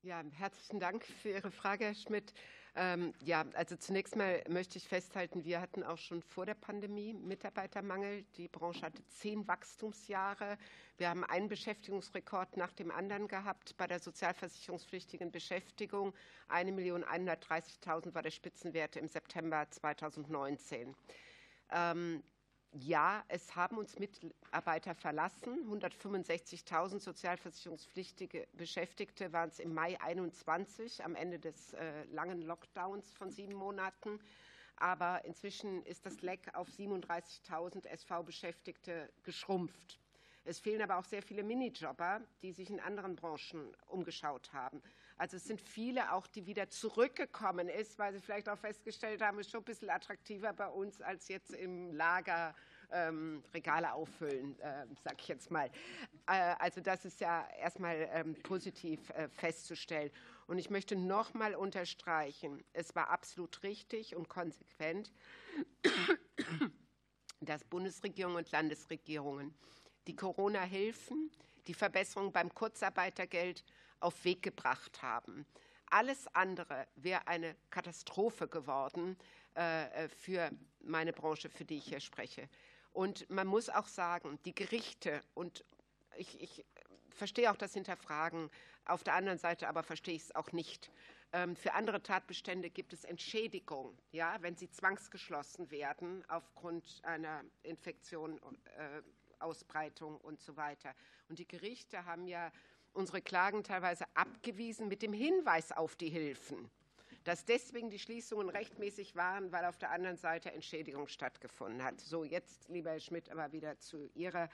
Ja, herzlichen Dank für Ihre Frage, Herr Schmidt. Ähm, ja, also zunächst mal möchte ich festhalten, wir hatten auch schon vor der Pandemie Mitarbeitermangel. Die Branche hatte zehn Wachstumsjahre. Wir haben einen Beschäftigungsrekord nach dem anderen gehabt bei der sozialversicherungspflichtigen Beschäftigung. 1.130.000 war der Spitzenwert im September 2019. Ähm, ja, es haben uns Mitarbeiter verlassen. 165.000 sozialversicherungspflichtige Beschäftigte waren es im Mai 21, am Ende des äh, langen Lockdowns von sieben Monaten. Aber inzwischen ist das Leck auf 37.000 SV-Beschäftigte geschrumpft. Es fehlen aber auch sehr viele Minijobber, die sich in anderen Branchen umgeschaut haben. Also es sind viele auch, die wieder zurückgekommen ist, weil sie vielleicht auch festgestellt haben, es ist schon ein bisschen attraktiver bei uns als jetzt im Lager ähm, Regale auffüllen, äh, sag ich jetzt mal. Äh, also das ist ja erstmal ähm, positiv äh, festzustellen. Und ich möchte noch mal unterstreichen, es war absolut richtig und konsequent, *coughs* dass Bundesregierung und Landesregierungen die Corona-Hilfen, die Verbesserung beim Kurzarbeitergeld auf Weg gebracht haben. Alles andere wäre eine Katastrophe geworden äh, äh, für meine Branche, für die ich hier spreche. Und man muss auch sagen, die Gerichte und ich, ich verstehe auch das Hinterfragen, auf der anderen Seite aber verstehe ich es auch nicht. Ähm, für andere Tatbestände gibt es Entschädigung, ja, wenn sie zwangsgeschlossen werden aufgrund einer Infektion, äh, Ausbreitung und so weiter. Und die Gerichte haben ja unsere Klagen teilweise abgewiesen mit dem Hinweis auf die Hilfen, dass deswegen die Schließungen rechtmäßig waren, weil auf der anderen Seite Entschädigung stattgefunden hat. So, jetzt, lieber Herr Schmidt, aber wieder zu Ihrer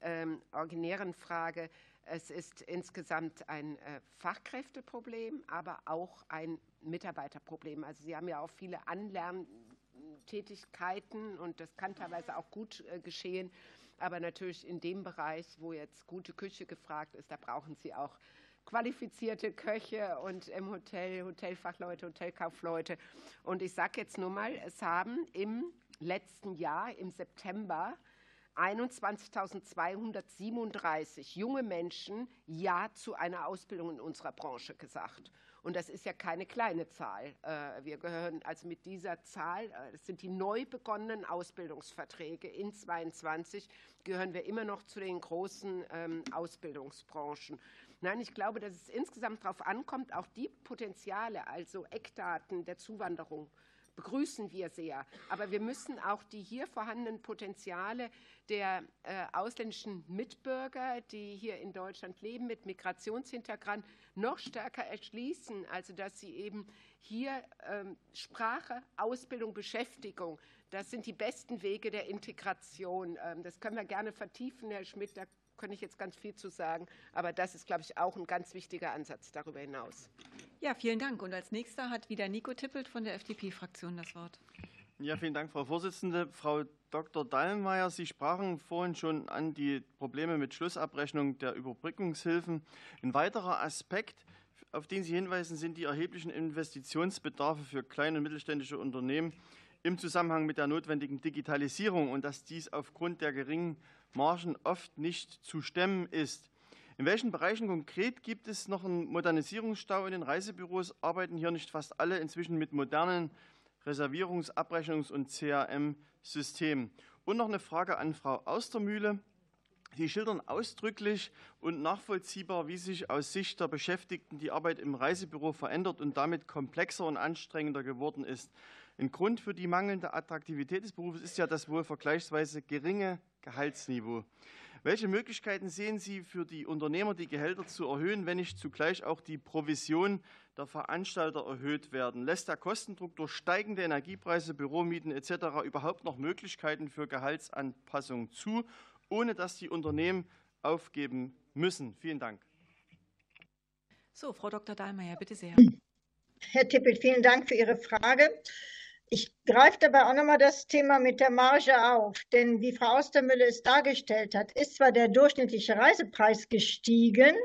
ähm, originären Frage. Es ist insgesamt ein äh, Fachkräfteproblem, aber auch ein Mitarbeiterproblem. Also Sie haben ja auch viele Anlerntätigkeiten und das kann teilweise auch gut äh, geschehen. Aber natürlich in dem Bereich, wo jetzt gute Küche gefragt ist, da brauchen Sie auch qualifizierte Köche und im Hotel, Hotelfachleute, Hotelkaufleute. Und ich sage jetzt nur mal, es haben im letzten Jahr, im September, 21.237 junge Menschen Ja zu einer Ausbildung in unserer Branche gesagt. Und das ist ja keine kleine Zahl. Äh, wir gehören also mit dieser Zahl, äh, das sind die neu begonnenen Ausbildungsverträge in 22, gehören wir immer noch zu den großen ähm, Ausbildungsbranchen. Nein, ich glaube, dass es insgesamt darauf ankommt, auch die Potenziale, also Eckdaten der Zuwanderung begrüßen wir sehr. Aber wir müssen auch die hier vorhandenen Potenziale der äh, ausländischen Mitbürger, die hier in Deutschland leben, mit Migrationshintergrund, noch stärker erschließen. Also, dass sie eben hier ähm, Sprache, Ausbildung, Beschäftigung, das sind die besten Wege der Integration. Ähm, das können wir gerne vertiefen, Herr Schmidt, da könnte ich jetzt ganz viel zu sagen. Aber das ist, glaube ich, auch ein ganz wichtiger Ansatz darüber hinaus. Ja, vielen Dank. Und als nächster hat wieder Nico Tippelt von der FDP-Fraktion das Wort. Ja, vielen Dank, Frau Vorsitzende. Frau Dr. Dallmeier, Sie sprachen vorhin schon an die Probleme mit Schlussabrechnung der Überbrückungshilfen. Ein weiterer Aspekt, auf den Sie hinweisen, sind die erheblichen Investitionsbedarfe für kleine und mittelständische Unternehmen im Zusammenhang mit der notwendigen Digitalisierung und dass dies aufgrund der geringen Margen oft nicht zu stemmen ist. In welchen Bereichen konkret gibt es noch einen Modernisierungsstau in den Reisebüros? Arbeiten hier nicht fast alle inzwischen mit modernen Reservierungs-, Abrechnungs- und CRM-Systemen? Und noch eine Frage an Frau Austermühle. Sie schildern ausdrücklich und nachvollziehbar, wie sich aus Sicht der Beschäftigten die Arbeit im Reisebüro verändert und damit komplexer und anstrengender geworden ist. Ein Grund für die mangelnde Attraktivität des Berufes ist ja das wohl vergleichsweise geringe Gehaltsniveau. Welche Möglichkeiten sehen Sie für die Unternehmer, die Gehälter zu erhöhen, wenn nicht zugleich auch die Provision der Veranstalter erhöht werden? Lässt der Kostendruck durch steigende Energiepreise, Büromieten etc. überhaupt noch Möglichkeiten für Gehaltsanpassung zu, ohne dass die Unternehmen aufgeben müssen? Vielen Dank. So, Frau Dr. Dahlmeier, bitte sehr. Herr Tippel, vielen Dank für Ihre Frage. Ich greife dabei auch nochmal das Thema mit der Marge auf, denn wie Frau Austermüller es dargestellt hat, ist zwar der durchschnittliche Reisepreis gestiegen,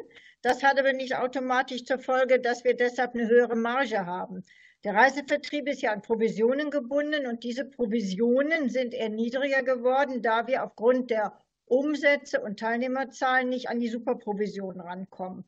das hat aber nicht automatisch zur Folge, dass wir deshalb eine höhere Marge haben. Der Reisevertrieb ist ja an Provisionen gebunden und diese Provisionen sind eher niedriger geworden, da wir aufgrund der Umsätze und Teilnehmerzahlen nicht an die Superprovision rankommen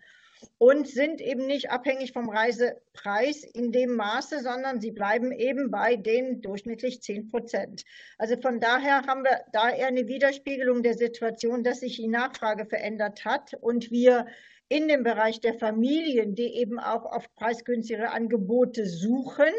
und sind eben nicht abhängig vom Reisepreis in dem Maße, sondern sie bleiben eben bei den durchschnittlich 10 Prozent. Also von daher haben wir da eher eine Widerspiegelung der Situation, dass sich die Nachfrage verändert hat und wir in dem Bereich der Familien, die eben auch auf preisgünstigere Angebote suchen,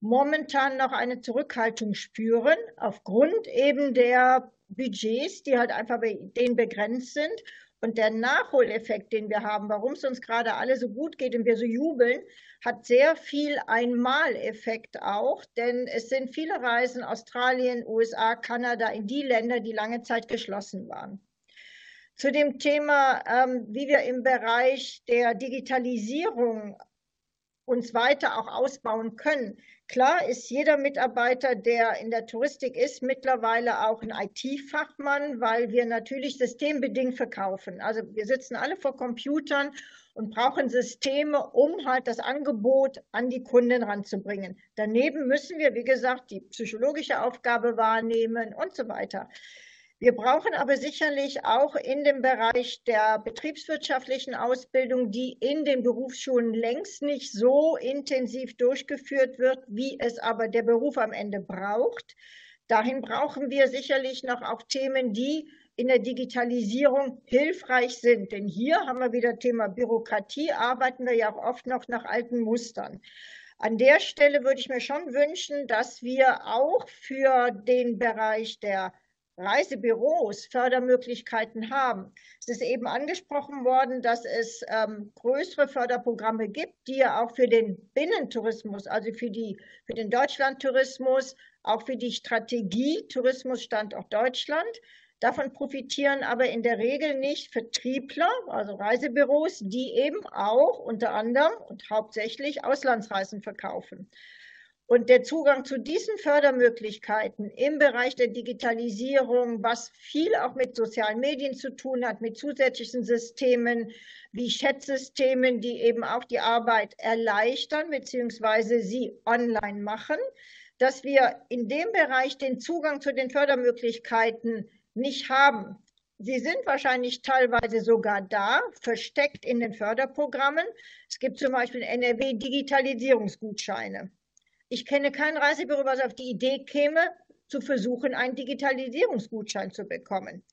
momentan noch eine Zurückhaltung spüren, aufgrund eben der Budgets, die halt einfach bei denen begrenzt sind und der Nachholeffekt, den wir haben, warum es uns gerade alle so gut geht und wir so jubeln, hat sehr viel Einmaleffekt auch, denn es sind viele Reisen Australien, USA, Kanada in die Länder, die lange Zeit geschlossen waren. Zu dem Thema, ähm, wie wir im Bereich der Digitalisierung uns weiter auch ausbauen können. Klar ist jeder Mitarbeiter, der in der Touristik ist, mittlerweile auch ein IT-Fachmann, weil wir natürlich systembedingt verkaufen. Also wir sitzen alle vor Computern und brauchen Systeme, um halt das Angebot an die Kunden ranzubringen. Daneben müssen wir, wie gesagt, die psychologische Aufgabe wahrnehmen und so weiter. Wir brauchen aber sicherlich auch in dem Bereich der betriebswirtschaftlichen Ausbildung, die in den Berufsschulen längst nicht so intensiv durchgeführt wird, wie es aber der Beruf am Ende braucht. Dahin brauchen wir sicherlich noch auch Themen, die in der Digitalisierung hilfreich sind. Denn hier haben wir wieder Thema Bürokratie, arbeiten wir ja auch oft noch nach alten Mustern. An der Stelle würde ich mir schon wünschen, dass wir auch für den Bereich der Reisebüros Fördermöglichkeiten haben. Es ist eben angesprochen worden, dass es ähm, größere Förderprogramme gibt, die ja auch für den Binnentourismus, also für, die, für den Deutschlandtourismus, auch für die Strategie Tourismusstandort Deutschland, Davon profitieren aber in der Regel nicht Vertriebler, also Reisebüros, die eben auch unter anderem und hauptsächlich Auslandsreisen verkaufen. Und der Zugang zu diesen Fördermöglichkeiten im Bereich der Digitalisierung, was viel auch mit sozialen Medien zu tun hat, mit zusätzlichen Systemen wie Chat-Systemen, die eben auch die Arbeit erleichtern bzw. sie online machen, dass wir in dem Bereich den Zugang zu den Fördermöglichkeiten nicht haben. Sie sind wahrscheinlich teilweise sogar da, versteckt in den Förderprogrammen. Es gibt zum Beispiel in NRW Digitalisierungsgutscheine. Ich kenne kein Reisebüro, was auf die Idee käme, zu versuchen, einen Digitalisierungsgutschein zu bekommen.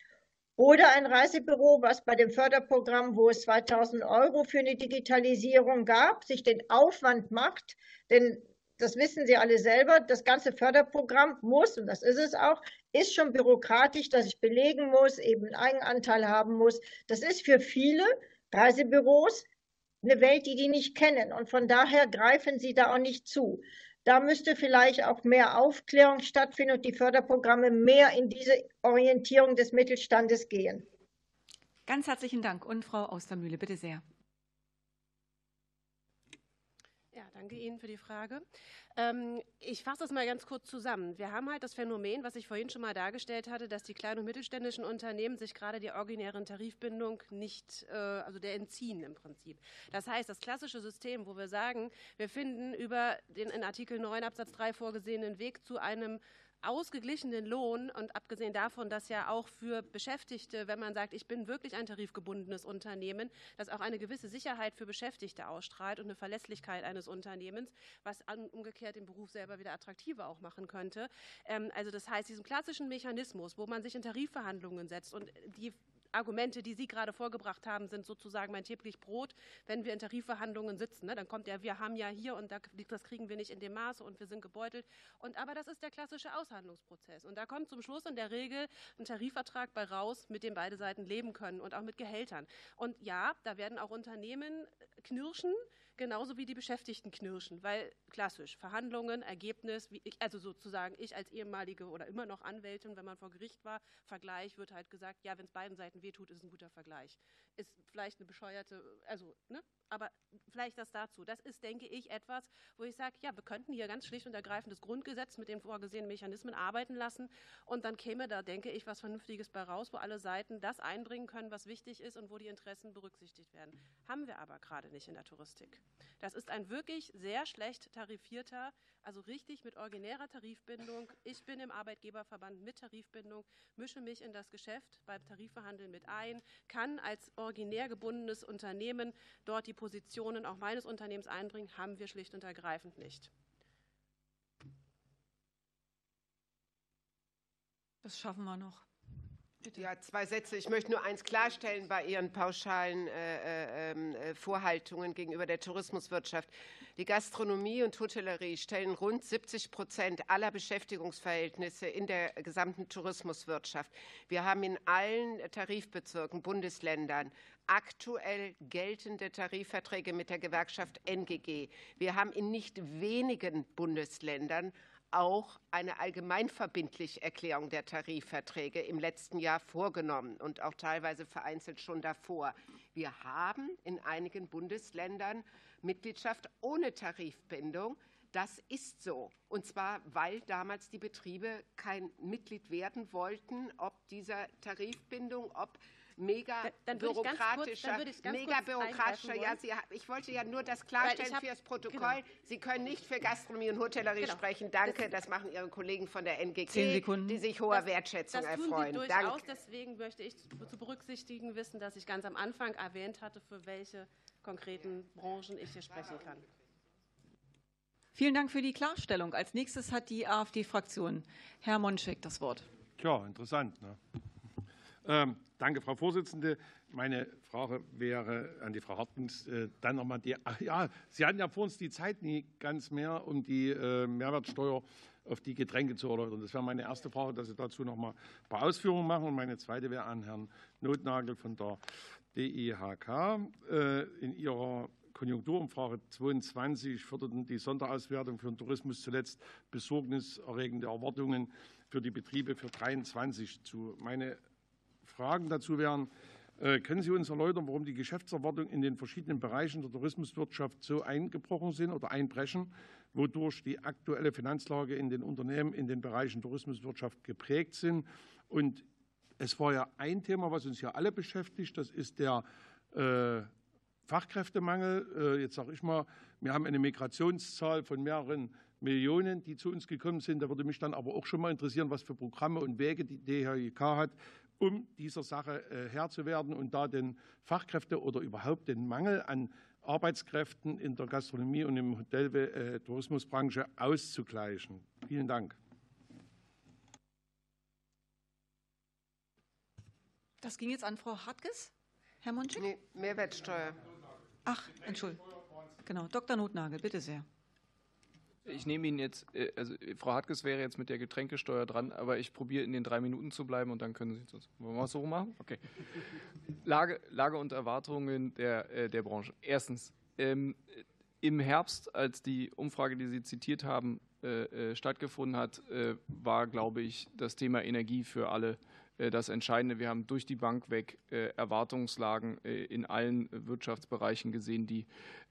Oder ein Reisebüro, was bei dem Förderprogramm, wo es 2000 Euro für eine Digitalisierung gab, sich den Aufwand macht, denn das wissen Sie alle selber, das ganze Förderprogramm muss, und das ist es auch, ist schon bürokratisch, dass ich belegen muss, eben einen Eigenanteil haben muss. Das ist für viele Reisebüros eine Welt, die die nicht kennen. Und von daher greifen sie da auch nicht zu. Da müsste vielleicht auch mehr Aufklärung stattfinden und die Förderprogramme mehr in diese Orientierung des Mittelstandes gehen. Ganz herzlichen Dank. Und Frau Austermühle, bitte sehr. Ja, danke Ihnen für die Frage. Ähm, ich fasse das mal ganz kurz zusammen. Wir haben halt das Phänomen, was ich vorhin schon mal dargestellt hatte, dass die kleinen und mittelständischen Unternehmen sich gerade der originären Tarifbindung nicht, äh, also der entziehen im Prinzip. Das heißt, das klassische System, wo wir sagen, wir finden über den in Artikel 9 Absatz 3 vorgesehenen Weg zu einem ausgeglichenen Lohn und abgesehen davon, dass ja auch für Beschäftigte, wenn man sagt, ich bin wirklich ein tarifgebundenes Unternehmen, das auch eine gewisse Sicherheit für Beschäftigte ausstrahlt und eine Verlässlichkeit eines Unternehmens, was umgekehrt den Beruf selber wieder attraktiver auch machen könnte. Ähm, also das heißt, diesen klassischen Mechanismus, wo man sich in Tarifverhandlungen setzt und die Argumente, die Sie gerade vorgebracht haben, sind sozusagen mein täglich Brot, wenn wir in Tarifverhandlungen sitzen. Ne? Dann kommt ja, wir haben ja hier und das kriegen wir nicht in dem Maße und wir sind gebeutelt. Und, aber das ist der klassische Aushandlungsprozess. Und da kommt zum Schluss in der Regel ein Tarifvertrag bei raus, mit dem beide Seiten leben können und auch mit Gehältern. Und ja, da werden auch Unternehmen knirschen, genauso wie die Beschäftigten knirschen, weil klassisch Verhandlungen, Ergebnis, ich, also sozusagen ich als ehemalige oder immer noch Anwältin, wenn man vor Gericht war, Vergleich wird halt gesagt, ja, wenn es beiden Seiten wehtut, ist ein guter Vergleich. Ist vielleicht eine bescheuerte, also, ne? Aber vielleicht das dazu. Das ist, denke ich, etwas, wo ich sage, ja, wir könnten hier ganz schlicht und ergreifend das Grundgesetz mit den vorgesehenen Mechanismen arbeiten lassen und dann käme da, denke ich, was Vernünftiges bei raus, wo alle Seiten das einbringen können, was wichtig ist und wo die Interessen berücksichtigt werden. Haben wir aber gerade nicht in der Touristik. Das ist ein wirklich sehr schlecht tarifierter, also richtig mit originärer Tarifbindung. Ich bin im Arbeitgeberverband mit Tarifbindung, mische mich in das Geschäft beim Tarifverhandeln mit ein, kann als originär gebundenes Unternehmen dort die Positionen auch meines Unternehmens einbringen, haben wir schlicht und ergreifend nicht. Das schaffen wir noch. Bitte. Ja, zwei Sätze. Ich möchte nur eins klarstellen bei Ihren pauschalen äh, ähm, äh, Vorhaltungen gegenüber der Tourismuswirtschaft. Die Gastronomie und Hotellerie stellen rund 70 Prozent aller Beschäftigungsverhältnisse in der gesamten Tourismuswirtschaft. Wir haben in allen Tarifbezirken, Bundesländern aktuell geltende Tarifverträge mit der Gewerkschaft NGG. Wir haben in nicht wenigen Bundesländern auch eine allgemeinverbindliche Erklärung der Tarifverträge im letzten Jahr vorgenommen und auch teilweise vereinzelt schon davor. Wir haben in einigen Bundesländern Mitgliedschaft ohne Tarifbindung. Das ist so. Und zwar, weil damals die Betriebe kein Mitglied werden wollten, ob dieser Tarifbindung, ob mega dann bürokratischer, mega bürokratischer. Ja, Sie, ich wollte ja nur das klarstellen hab, fürs Protokoll. Genau. Sie können nicht für Gastronomie und Hotellerie genau. sprechen. Danke, das, das, machen Ihre Kollegen von der NGK, die sich hoher das, Wertschätzung das erfreuen. Tun Sie durchaus. Deswegen möchte ich zu berücksichtigen wissen, dass ich ganz am Anfang erwähnt hatte, für welche konkreten Branchen ich hier sprechen kann. Vielen Dank für die Klarstellung. Als nächstes hat die AfD-Fraktion Herr Monschek das Wort. Tja, interessant. Ne? Ähm, danke, Frau Vorsitzende. Meine Frage wäre an die Frau Hartens äh, dann nochmal die. Ach ja, Sie hatten ja vor uns die Zeit nie ganz mehr, um die äh, Mehrwertsteuer auf die Getränke zu erläutern. Das wäre meine erste Frage, dass Sie dazu noch mal ein paar Ausführungen machen. Und meine zweite wäre an Herrn Notnagel von der DIHK. Äh, in Ihrer Konjunkturumfrage 22 förderten die Sonderauswertung für den Tourismus zuletzt besorgniserregende Erwartungen für die Betriebe für 23 zu. Meine Fragen dazu wären, äh, können Sie uns erläutern, warum die Geschäftserwartungen in den verschiedenen Bereichen der Tourismuswirtschaft so eingebrochen sind oder einbrechen, wodurch die aktuelle Finanzlage in den Unternehmen in den Bereichen Tourismuswirtschaft geprägt sind? Und es war ja ein Thema, was uns ja alle beschäftigt, das ist der äh, Fachkräftemangel. Äh, jetzt sage ich mal, wir haben eine Migrationszahl von mehreren Millionen, die zu uns gekommen sind. Da würde mich dann aber auch schon mal interessieren, was für Programme und Wege die DHIK hat, um dieser Sache äh, Herr zu werden und da den Fachkräfte oder überhaupt den Mangel an Arbeitskräften in der Gastronomie und im Hotel-Tourismusbranche äh, auszugleichen. Vielen Dank. Das ging jetzt an Frau Hartges. Herr Monschik? Nee, Mehrwertsteuer. Ach, Entschuldigung. Genau, Dr. Notnagel, bitte sehr. Ich nehme Ihnen jetzt, äh, also Frau Hartges wäre jetzt mit der Getränkesteuer dran, aber ich probiere in den drei Minuten zu bleiben und dann können Sie es. Wollen wir es so machen? Okay. Lage, Lage und Erwartungen der, äh, der Branche. Erstens, ähm, im Herbst, als die Umfrage, die Sie zitiert haben, äh, stattgefunden hat, war, glaube ich, das Thema Energie für alle das Entscheidende. Wir haben durch die Bank weg Erwartungslagen in allen Wirtschaftsbereichen gesehen, die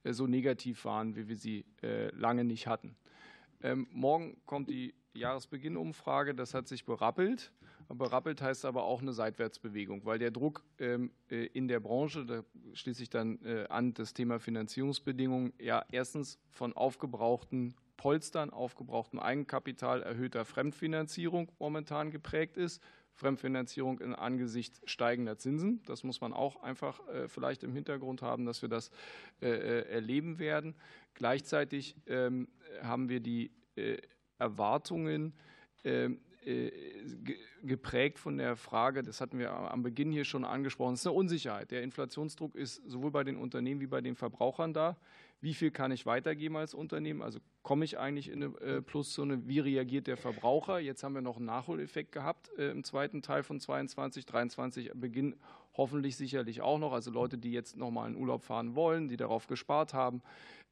so negativ waren, wie wir sie lange nicht hatten. Ähm, morgen kommt die Jahresbeginnumfrage. Das hat sich berappelt. Berappelt heißt aber auch eine Seitwärtsbewegung, weil der Druck ähm, äh, in der Branche, da schließe ich dann äh, an das Thema Finanzierungsbedingungen, ja erstens von aufgebrauchten Polstern, aufgebrauchtem Eigenkapital, erhöhter Fremdfinanzierung momentan geprägt ist. Fremdfinanzierung in Angesicht steigender Zinsen. Das muss man auch einfach äh, vielleicht im Hintergrund haben, dass wir das äh, äh erleben werden. Gleichzeitig ähm, haben wir die Erwartungen ähm, äh, geprägt von der Frage, das hatten wir am Beginn hier schon angesprochen, es ist eine Unsicherheit. Der Inflationsdruck ist sowohl bei den Unternehmen wie bei den Verbrauchern da. Wie viel kann ich weitergeben als Unternehmen? Also komme ich eigentlich in eine äh, Pluszone? Wie reagiert der Verbraucher? Jetzt haben wir noch einen Nachholeffekt gehabt im zweiten Teil von 22, 23 Beginn hoffentlich sicherlich auch noch. Also Leute, die jetzt noch mal in Urlaub fahren wollen, die darauf gespart haben,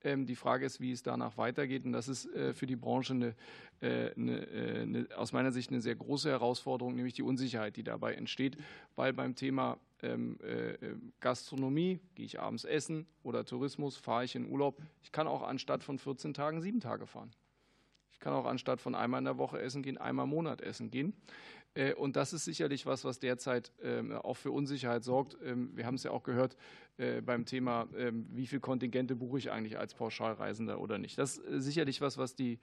ähm, die Frage ist, wie es danach weitergeht. Und das ist äh, für die Branche eine, äh, eine, äh, eine, aus meiner Sicht eine sehr große Herausforderung, nämlich die Unsicherheit, die dabei entsteht, weil beim Thema ähm, Gastronomie, gehe ich abends essen oder Tourismus, fahre ich in Urlaub. Ich kann auch anstatt von 14 Tagen sieben Tage fahren. Ich kann auch anstatt von einmal in der Woche essen gehen, einmal im Monat essen gehen. Äh, und das ist sicherlich was, was derzeit ähm, auch für Unsicherheit sorgt. Ähm, wir haben es ja auch gehört äh, beim Thema, ähm, wie viele Kontingente buche ich eigentlich als Pauschalreisender oder nicht. Das ist sicherlich was, was die äh,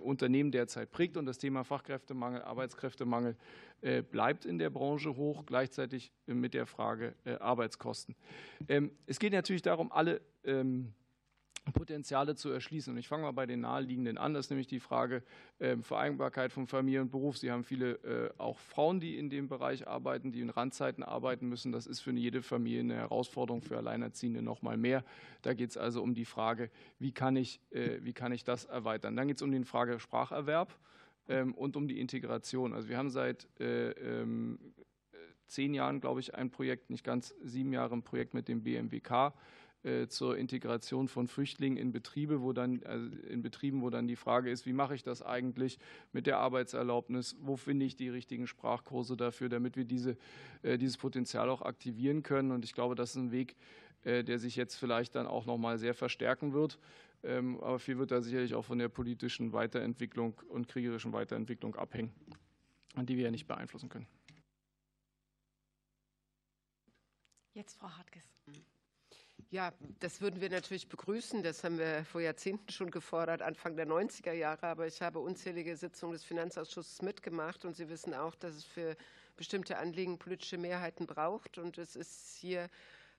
Unternehmen derzeit prägt. Und das Thema Fachkräftemangel, Arbeitskräftemangel bleibt in der Branche hoch, gleichzeitig mit der Frage Arbeitskosten. Es geht natürlich darum, alle Potenziale zu erschließen. Und ich fange mal bei den naheliegenden an. Das ist nämlich die Frage äh, Vereinbarkeit von Familie und Beruf. Sie haben viele äh, auch Frauen, die in dem Bereich arbeiten, die in Randzeiten arbeiten müssen. Das ist für jede Familie eine Herausforderung, für Alleinerziehende noch mal mehr. Da geht es also um die Frage, wie kann ich, äh, wie kann ich das erweitern. Dann geht es um die Frage Spracherwerb ähm, und um die Integration. Also wir haben seit äh, ähm, zehn Jahren, glaube ich, ein Projekt, nicht ganz sieben Jahre ein Projekt mit dem BMWK zur Integration von Flüchtlingen in Betriebe, wo dann also in Betrieben, wo dann die Frage ist, wie mache ich das eigentlich mit der Arbeitserlaubnis? Wo finde ich die richtigen Sprachkurse dafür, damit wir diese, äh, dieses Potenzial auch aktivieren können? Und ich glaube, das ist ein Weg, äh, der sich jetzt vielleicht dann auch noch mal sehr verstärken wird. Ähm, aber viel wird da sicherlich auch von der politischen Weiterentwicklung und kriegerischen Weiterentwicklung abhängen, an die wir ja nicht beeinflussen können. Jetzt Frau Hartges. Ja, das würden wir natürlich begrüßen. Das haben wir vor Jahrzehnten schon gefordert, Anfang der 90er Jahre. Aber ich habe unzählige Sitzungen des Finanzausschusses mitgemacht und Sie wissen auch, dass es für bestimmte Anliegen politische Mehrheiten braucht. Und es ist hier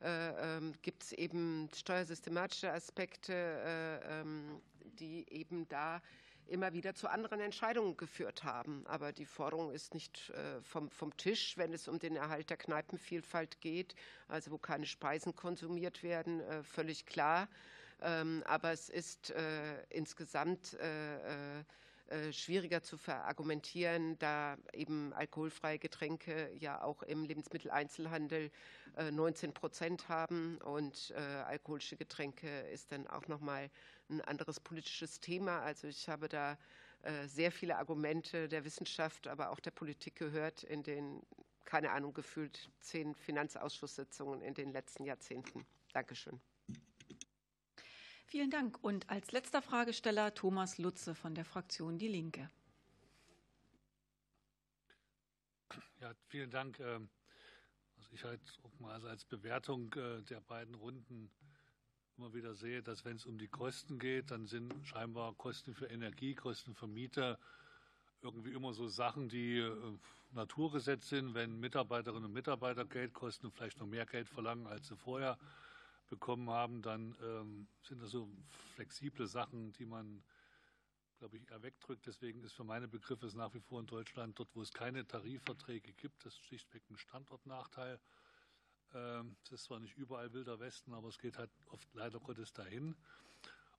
äh, ähm, gibt es eben steuersystematische Aspekte, äh, ähm, die eben da immer wieder zu anderen Entscheidungen geführt haben. Aber die Forderung ist nicht äh, vom, vom Tisch, wenn es um den Erhalt der Kneipenvielfalt geht, also wo keine Speisen konsumiert werden, äh, völlig klar. Ähm, aber es ist äh, insgesamt schwieriger zu verargumentieren, da eben alkoholfreie Getränke ja auch im Lebensmitteleinzelhandel 19 Prozent haben und alkoholische Getränke ist dann auch noch mal ein anderes politisches Thema. Also ich habe da äh, sehr viele Argumente der Wissenschaft, aber auch der Politik gehört in den, keine Ahnung, gefühlt zehn Finanzausschusssitzungen in den letzten Jahrzehnten. Dankeschön. Vielen Dank. Und als letzter Fragesteller Thomas Lutze von der Fraktion Die Linke. Ja, vielen Dank. Was ich halt mal als Bewertung äh, der beiden Runden immer wieder sehe, dass wenn es um die Kosten geht, dann sind scheinbar Kosten für Energie, Kosten für Miete irgendwie immer so Sachen, die äh, Naturgesetz sind. Wenn Mitarbeiterinnen und Mitarbeiter Geld kosten und vielleicht noch mehr Geld verlangen, als sie vorher bekommen haben, dann ähm, sind das so flexible Sachen, die man, glaube ich, eher wegdrückt. Deswegen ist für meine Begriffe es nach wie vor in Deutschland, dort wo es keine Tarifverträge gibt, das schlichtweg ein Standortnachteil. Ähm, ist zwar nicht überall wilder Westen, aber es geht halt oft leider Gottes dahin.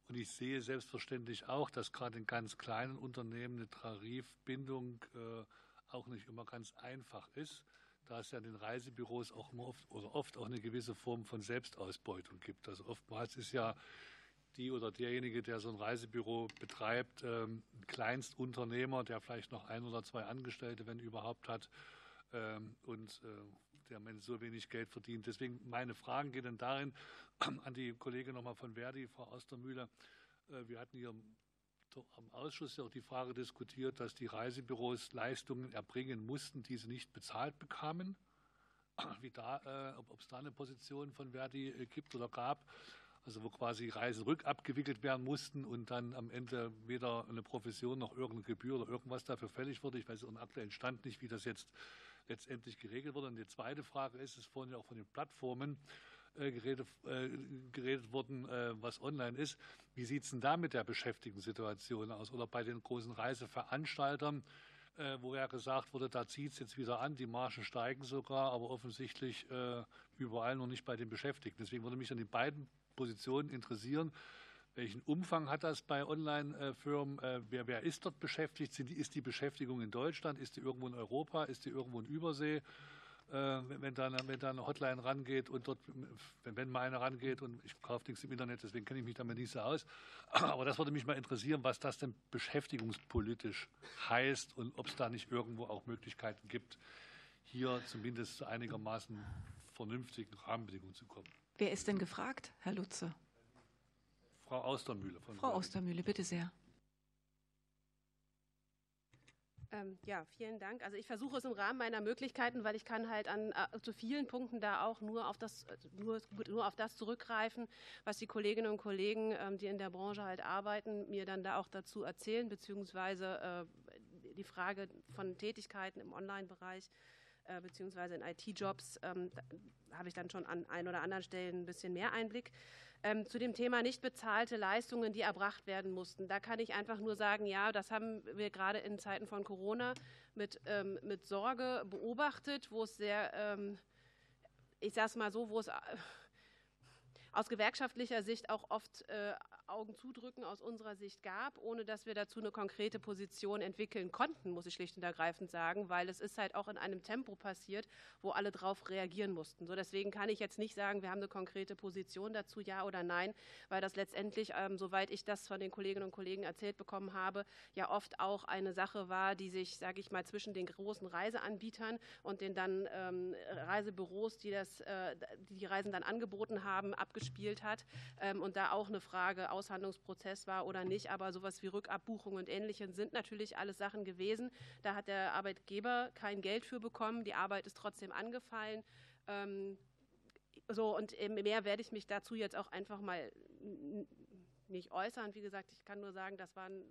Und ich sehe selbstverständlich auch, dass gerade in ganz kleinen Unternehmen eine Tarifbindung äh, auch nicht immer ganz einfach ist, da es ja in den Reisebüros auch oft oder oft auch eine gewisse Form von Selbstausbeutung gibt. Also oftmals ist ja die oder derjenige, der so ein Reisebüro betreibt, ähm, ein Kleinstunternehmer, der vielleicht noch ein oder zwei Angestellte, wenn überhaupt hat, ähm, und äh, der am so wenig Geld verdient. Deswegen meine Fragen gehen dann darin *clears throat* an die Kollegin nochmal von Verdi, Frau Ostermühle. Äh, wir hatten hier am Ausschuss ja auch die Frage diskutiert, dass die Reisebüros Leistungen erbringen mussten, die sie nicht bezahlt bekamen. *clears throat* Wie da, äh, ob es da eine Position von Verdi äh, gibt oder gab, also wo quasi Reisen rückabgewickelt werden mussten und dann am Ende weder eine Profession noch irgendeine Gebühr oder irgendwas dafür fällig wurde. Ich weiß im aktuellen Stand nicht, wie das jetzt letztendlich geregelt wurde. Und die zweite Frage ist, es vorhin ja auch von den Plattformen geredet, äh, geredet worden, äh, was online ist. Wie sieht es denn da mit der Beschäftigungssituation aus? Oder bei den großen Reiseveranstaltern, äh, wo ja gesagt wurde, da zieht es jetzt wieder an, die Margen steigen sogar, aber offensichtlich äh, überall noch nicht bei den Beschäftigten. Deswegen würde mich an den beiden Positionen interessieren, welchen Umfang hat das bei Online-Firmen? Äh, wer, wer, ist dort beschäftigt? Ist die Beschäftigung in Deutschland? Ist die irgendwo in Europa? Ist die irgendwo in Übersee? Äh, wenn, da, wenn da eine Hotline rangeht und dort, wenn, wenn mal eine rangeht und ich kaufe nichts im Internet, deswegen kenne ich mich damit nicht so aus. *clears throat* Aber das würde mich mal interessieren, was das denn beschäftigungspolitisch heißt und ob es da nicht irgendwo auch Möglichkeiten gibt, hier zumindest zu einigermaßen vernünftigen Rahmenbedingungen zu kommen. Wer ist denn gefragt, Herr Lutze? Frau Austermühle. Frau Austermühle, bitte sehr. Ähm, ja, vielen Dank. Also ich versuche es im Rahmen meiner Möglichkeiten, weil ich kann halt an äh, zu vielen Punkten da auch nur auf das also nur, nur auf das zurückgreifen, was die Kolleginnen und Kollegen, ähm, die in der Branche halt arbeiten, mir dann da auch dazu erzählen, beziehungsweise äh, die Frage von Tätigkeiten im Online-Bereich äh, beziehungsweise in IT-Jobs ähm, habe ich dann schon an ein oder anderen Stellen ein bisschen mehr Einblick. Ähm, zu dem Thema nicht bezahlte Leistungen, die erbracht werden mussten. Da kann ich einfach nur sagen, ja, das haben wir gerade in Zeiten von Corona mit, ähm, mit Sorge beobachtet, wo es sehr, ähm, ich sage es mal so, wo es äh, aus gewerkschaftlicher Sicht auch oft äh, Augen zudrücken aus unserer Sicht gab, ohne dass wir dazu eine konkrete Position entwickeln konnten, muss ich schlicht und ergreifend sagen, weil es ist halt auch in einem Tempo passiert, wo alle darauf reagieren mussten. So deswegen kann ich jetzt nicht sagen, wir haben eine konkrete Position dazu, ja oder nein, weil das letztendlich, ähm, soweit ich das von den Kolleginnen und Kollegen erzählt bekommen habe, ja oft auch eine Sache war, die sich, sage ich mal, zwischen den großen Reiseanbietern und den dann ähm, Reisebüros, die das, äh, die, die Reisen dann angeboten haben, abgespielt hat ähm, und da auch eine Frage aus Aushandlungsprozess war oder nicht, aber sowas wie Rückabbuchung und Ähnliches sind natürlich alles Sachen gewesen. Da hat der Arbeitgeber kein Geld für bekommen, die Arbeit ist trotzdem angefallen. Ähm, so, und mehr werde ich mich dazu jetzt auch einfach mal nicht äußern. Wie gesagt, ich kann nur sagen, das waren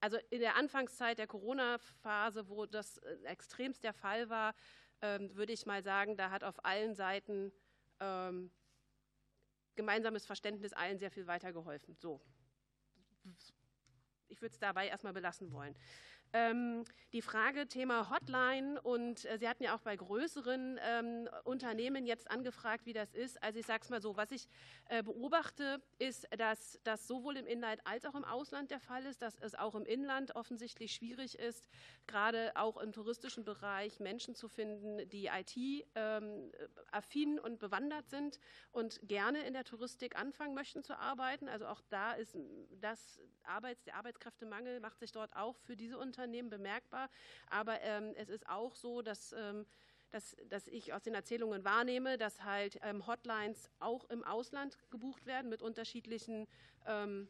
also in der Anfangszeit der Corona-Phase, wo das äh, extremst der Fall war, ähm, würde ich mal sagen, da hat auf allen Seiten ähm, gemeinsames Verständnis allen sehr viel weitergeholfen. So. Ich würde es dabei erstmal belassen wollen. Ähm, die Frage Thema Hotline und äh, Sie hatten ja auch bei größeren ähm, Unternehmen jetzt angefragt, wie das ist. Also ich sage es mal so, was ich äh, beobachte, ist, dass das sowohl im Inland als auch im Ausland der Fall ist, dass es auch im Inland offensichtlich schwierig ist, gerade auch im touristischen Bereich Menschen zu finden, die IT-affin ähm, und bewandert sind und gerne in der Touristik anfangen möchten zu arbeiten. Also auch da ist das Arbeits-, der Arbeitskräftemangel macht sich dort auch für diese Unternehmen Unternehmen bemerkbar. Aber ähm, es ist auch so, dass, ähm, dass, dass ich aus den Erzählungen wahrnehme, dass halt ähm, Hotlines auch im Ausland gebucht werden mit unterschiedlichen ähm,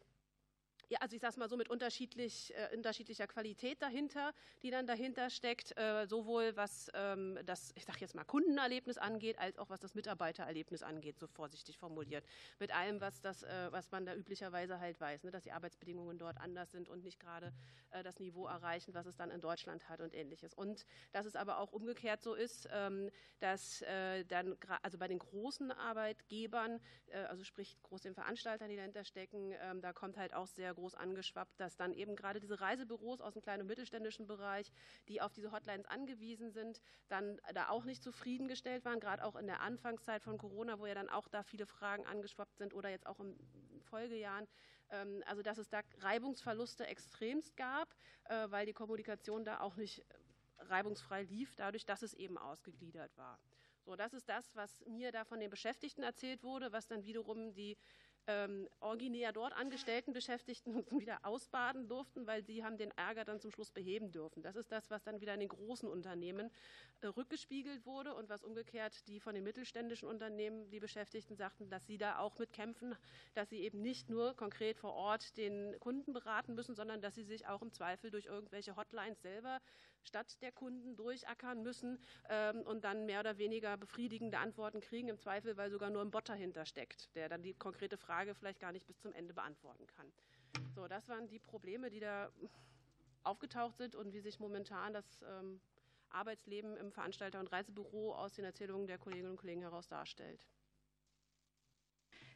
ja, also ich sage mal so mit unterschiedlich, äh, unterschiedlicher Qualität dahinter, die dann dahinter steckt, äh, sowohl was ähm, das, ich sage jetzt mal, Kundenerlebnis angeht, als auch was das Mitarbeitererlebnis angeht, so vorsichtig formuliert. Mit allem, was, das, äh, was man da üblicherweise halt weiß, ne, dass die Arbeitsbedingungen dort anders sind und nicht gerade äh, das Niveau erreichen, was es dann in Deutschland hat und ähnliches. Und dass es aber auch umgekehrt so ist, ähm, dass äh, dann, also bei den großen Arbeitgebern, äh, also sprich großen Veranstaltern, die dahinter stecken, ähm, da kommt halt auch sehr groß angeschwappt, dass dann eben gerade diese Reisebüros aus dem kleinen und mittelständischen Bereich, die auf diese Hotlines angewiesen sind, dann da auch nicht zufriedengestellt waren, gerade auch in der Anfangszeit von Corona, wo ja dann auch da viele Fragen angeschwappt sind oder jetzt auch in Folgejahren. Ähm, also dass es da Reibungsverluste extremst gab, äh, weil die Kommunikation da auch nicht reibungsfrei lief, dadurch, dass es eben ausgegliedert war. So, das ist das, was mir da von den Beschäftigten erzählt wurde, was dann wiederum die ähm, originär dort angestellten Beschäftigten *laughs* wieder ausbaden durften, weil sie haben den Ärger dann zum Schluss beheben dürfen. Das ist das, was dann wieder in den großen Unternehmen äh, rückgespiegelt wurde und was umgekehrt die von den mittelständischen Unternehmen, die Beschäftigten sagten, dass sie da auch mitkämpfen, dass sie eben nicht nur konkret vor Ort den Kunden beraten müssen, sondern dass sie sich auch im Zweifel durch irgendwelche Hotlines selber statt der Kunden durchackern müssen ähm, und dann mehr oder weniger befriedigende Antworten kriegen, im Zweifel, weil sogar nur ein Bot dahinter steckt, der dann die konkrete Frage vielleicht gar nicht bis zum Ende beantworten kann. So, das waren die Probleme, die da aufgetaucht sind und wie sich momentan das ähm, Arbeitsleben im Veranstalter- und Reisebüro aus den Erzählungen der Kolleginnen und Kollegen heraus darstellt.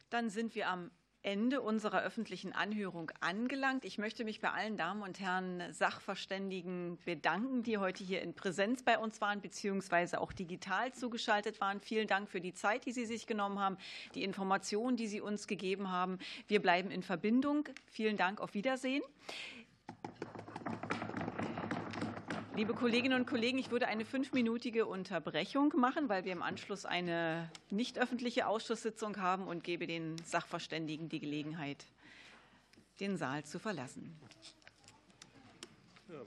Dann sind wir am Ende unserer öffentlichen Anhörung angelangt. Ich möchte mich bei allen Damen und Herren Sachverständigen bedanken, die heute hier in Präsenz bei uns waren, beziehungsweise auch digital zugeschaltet waren. Vielen Dank für die Zeit, die Sie sich genommen haben, die Informationen, die Sie uns gegeben haben. Wir bleiben in Verbindung. Vielen Dank. Auf Wiedersehen. Liebe Kolleginnen und Kollegen, ich würde eine fünfminütige Unterbrechung machen, weil wir im Anschluss eine nicht öffentliche Ausschusssitzung haben und gebe den Sachverständigen die Gelegenheit, den Saal zu verlassen.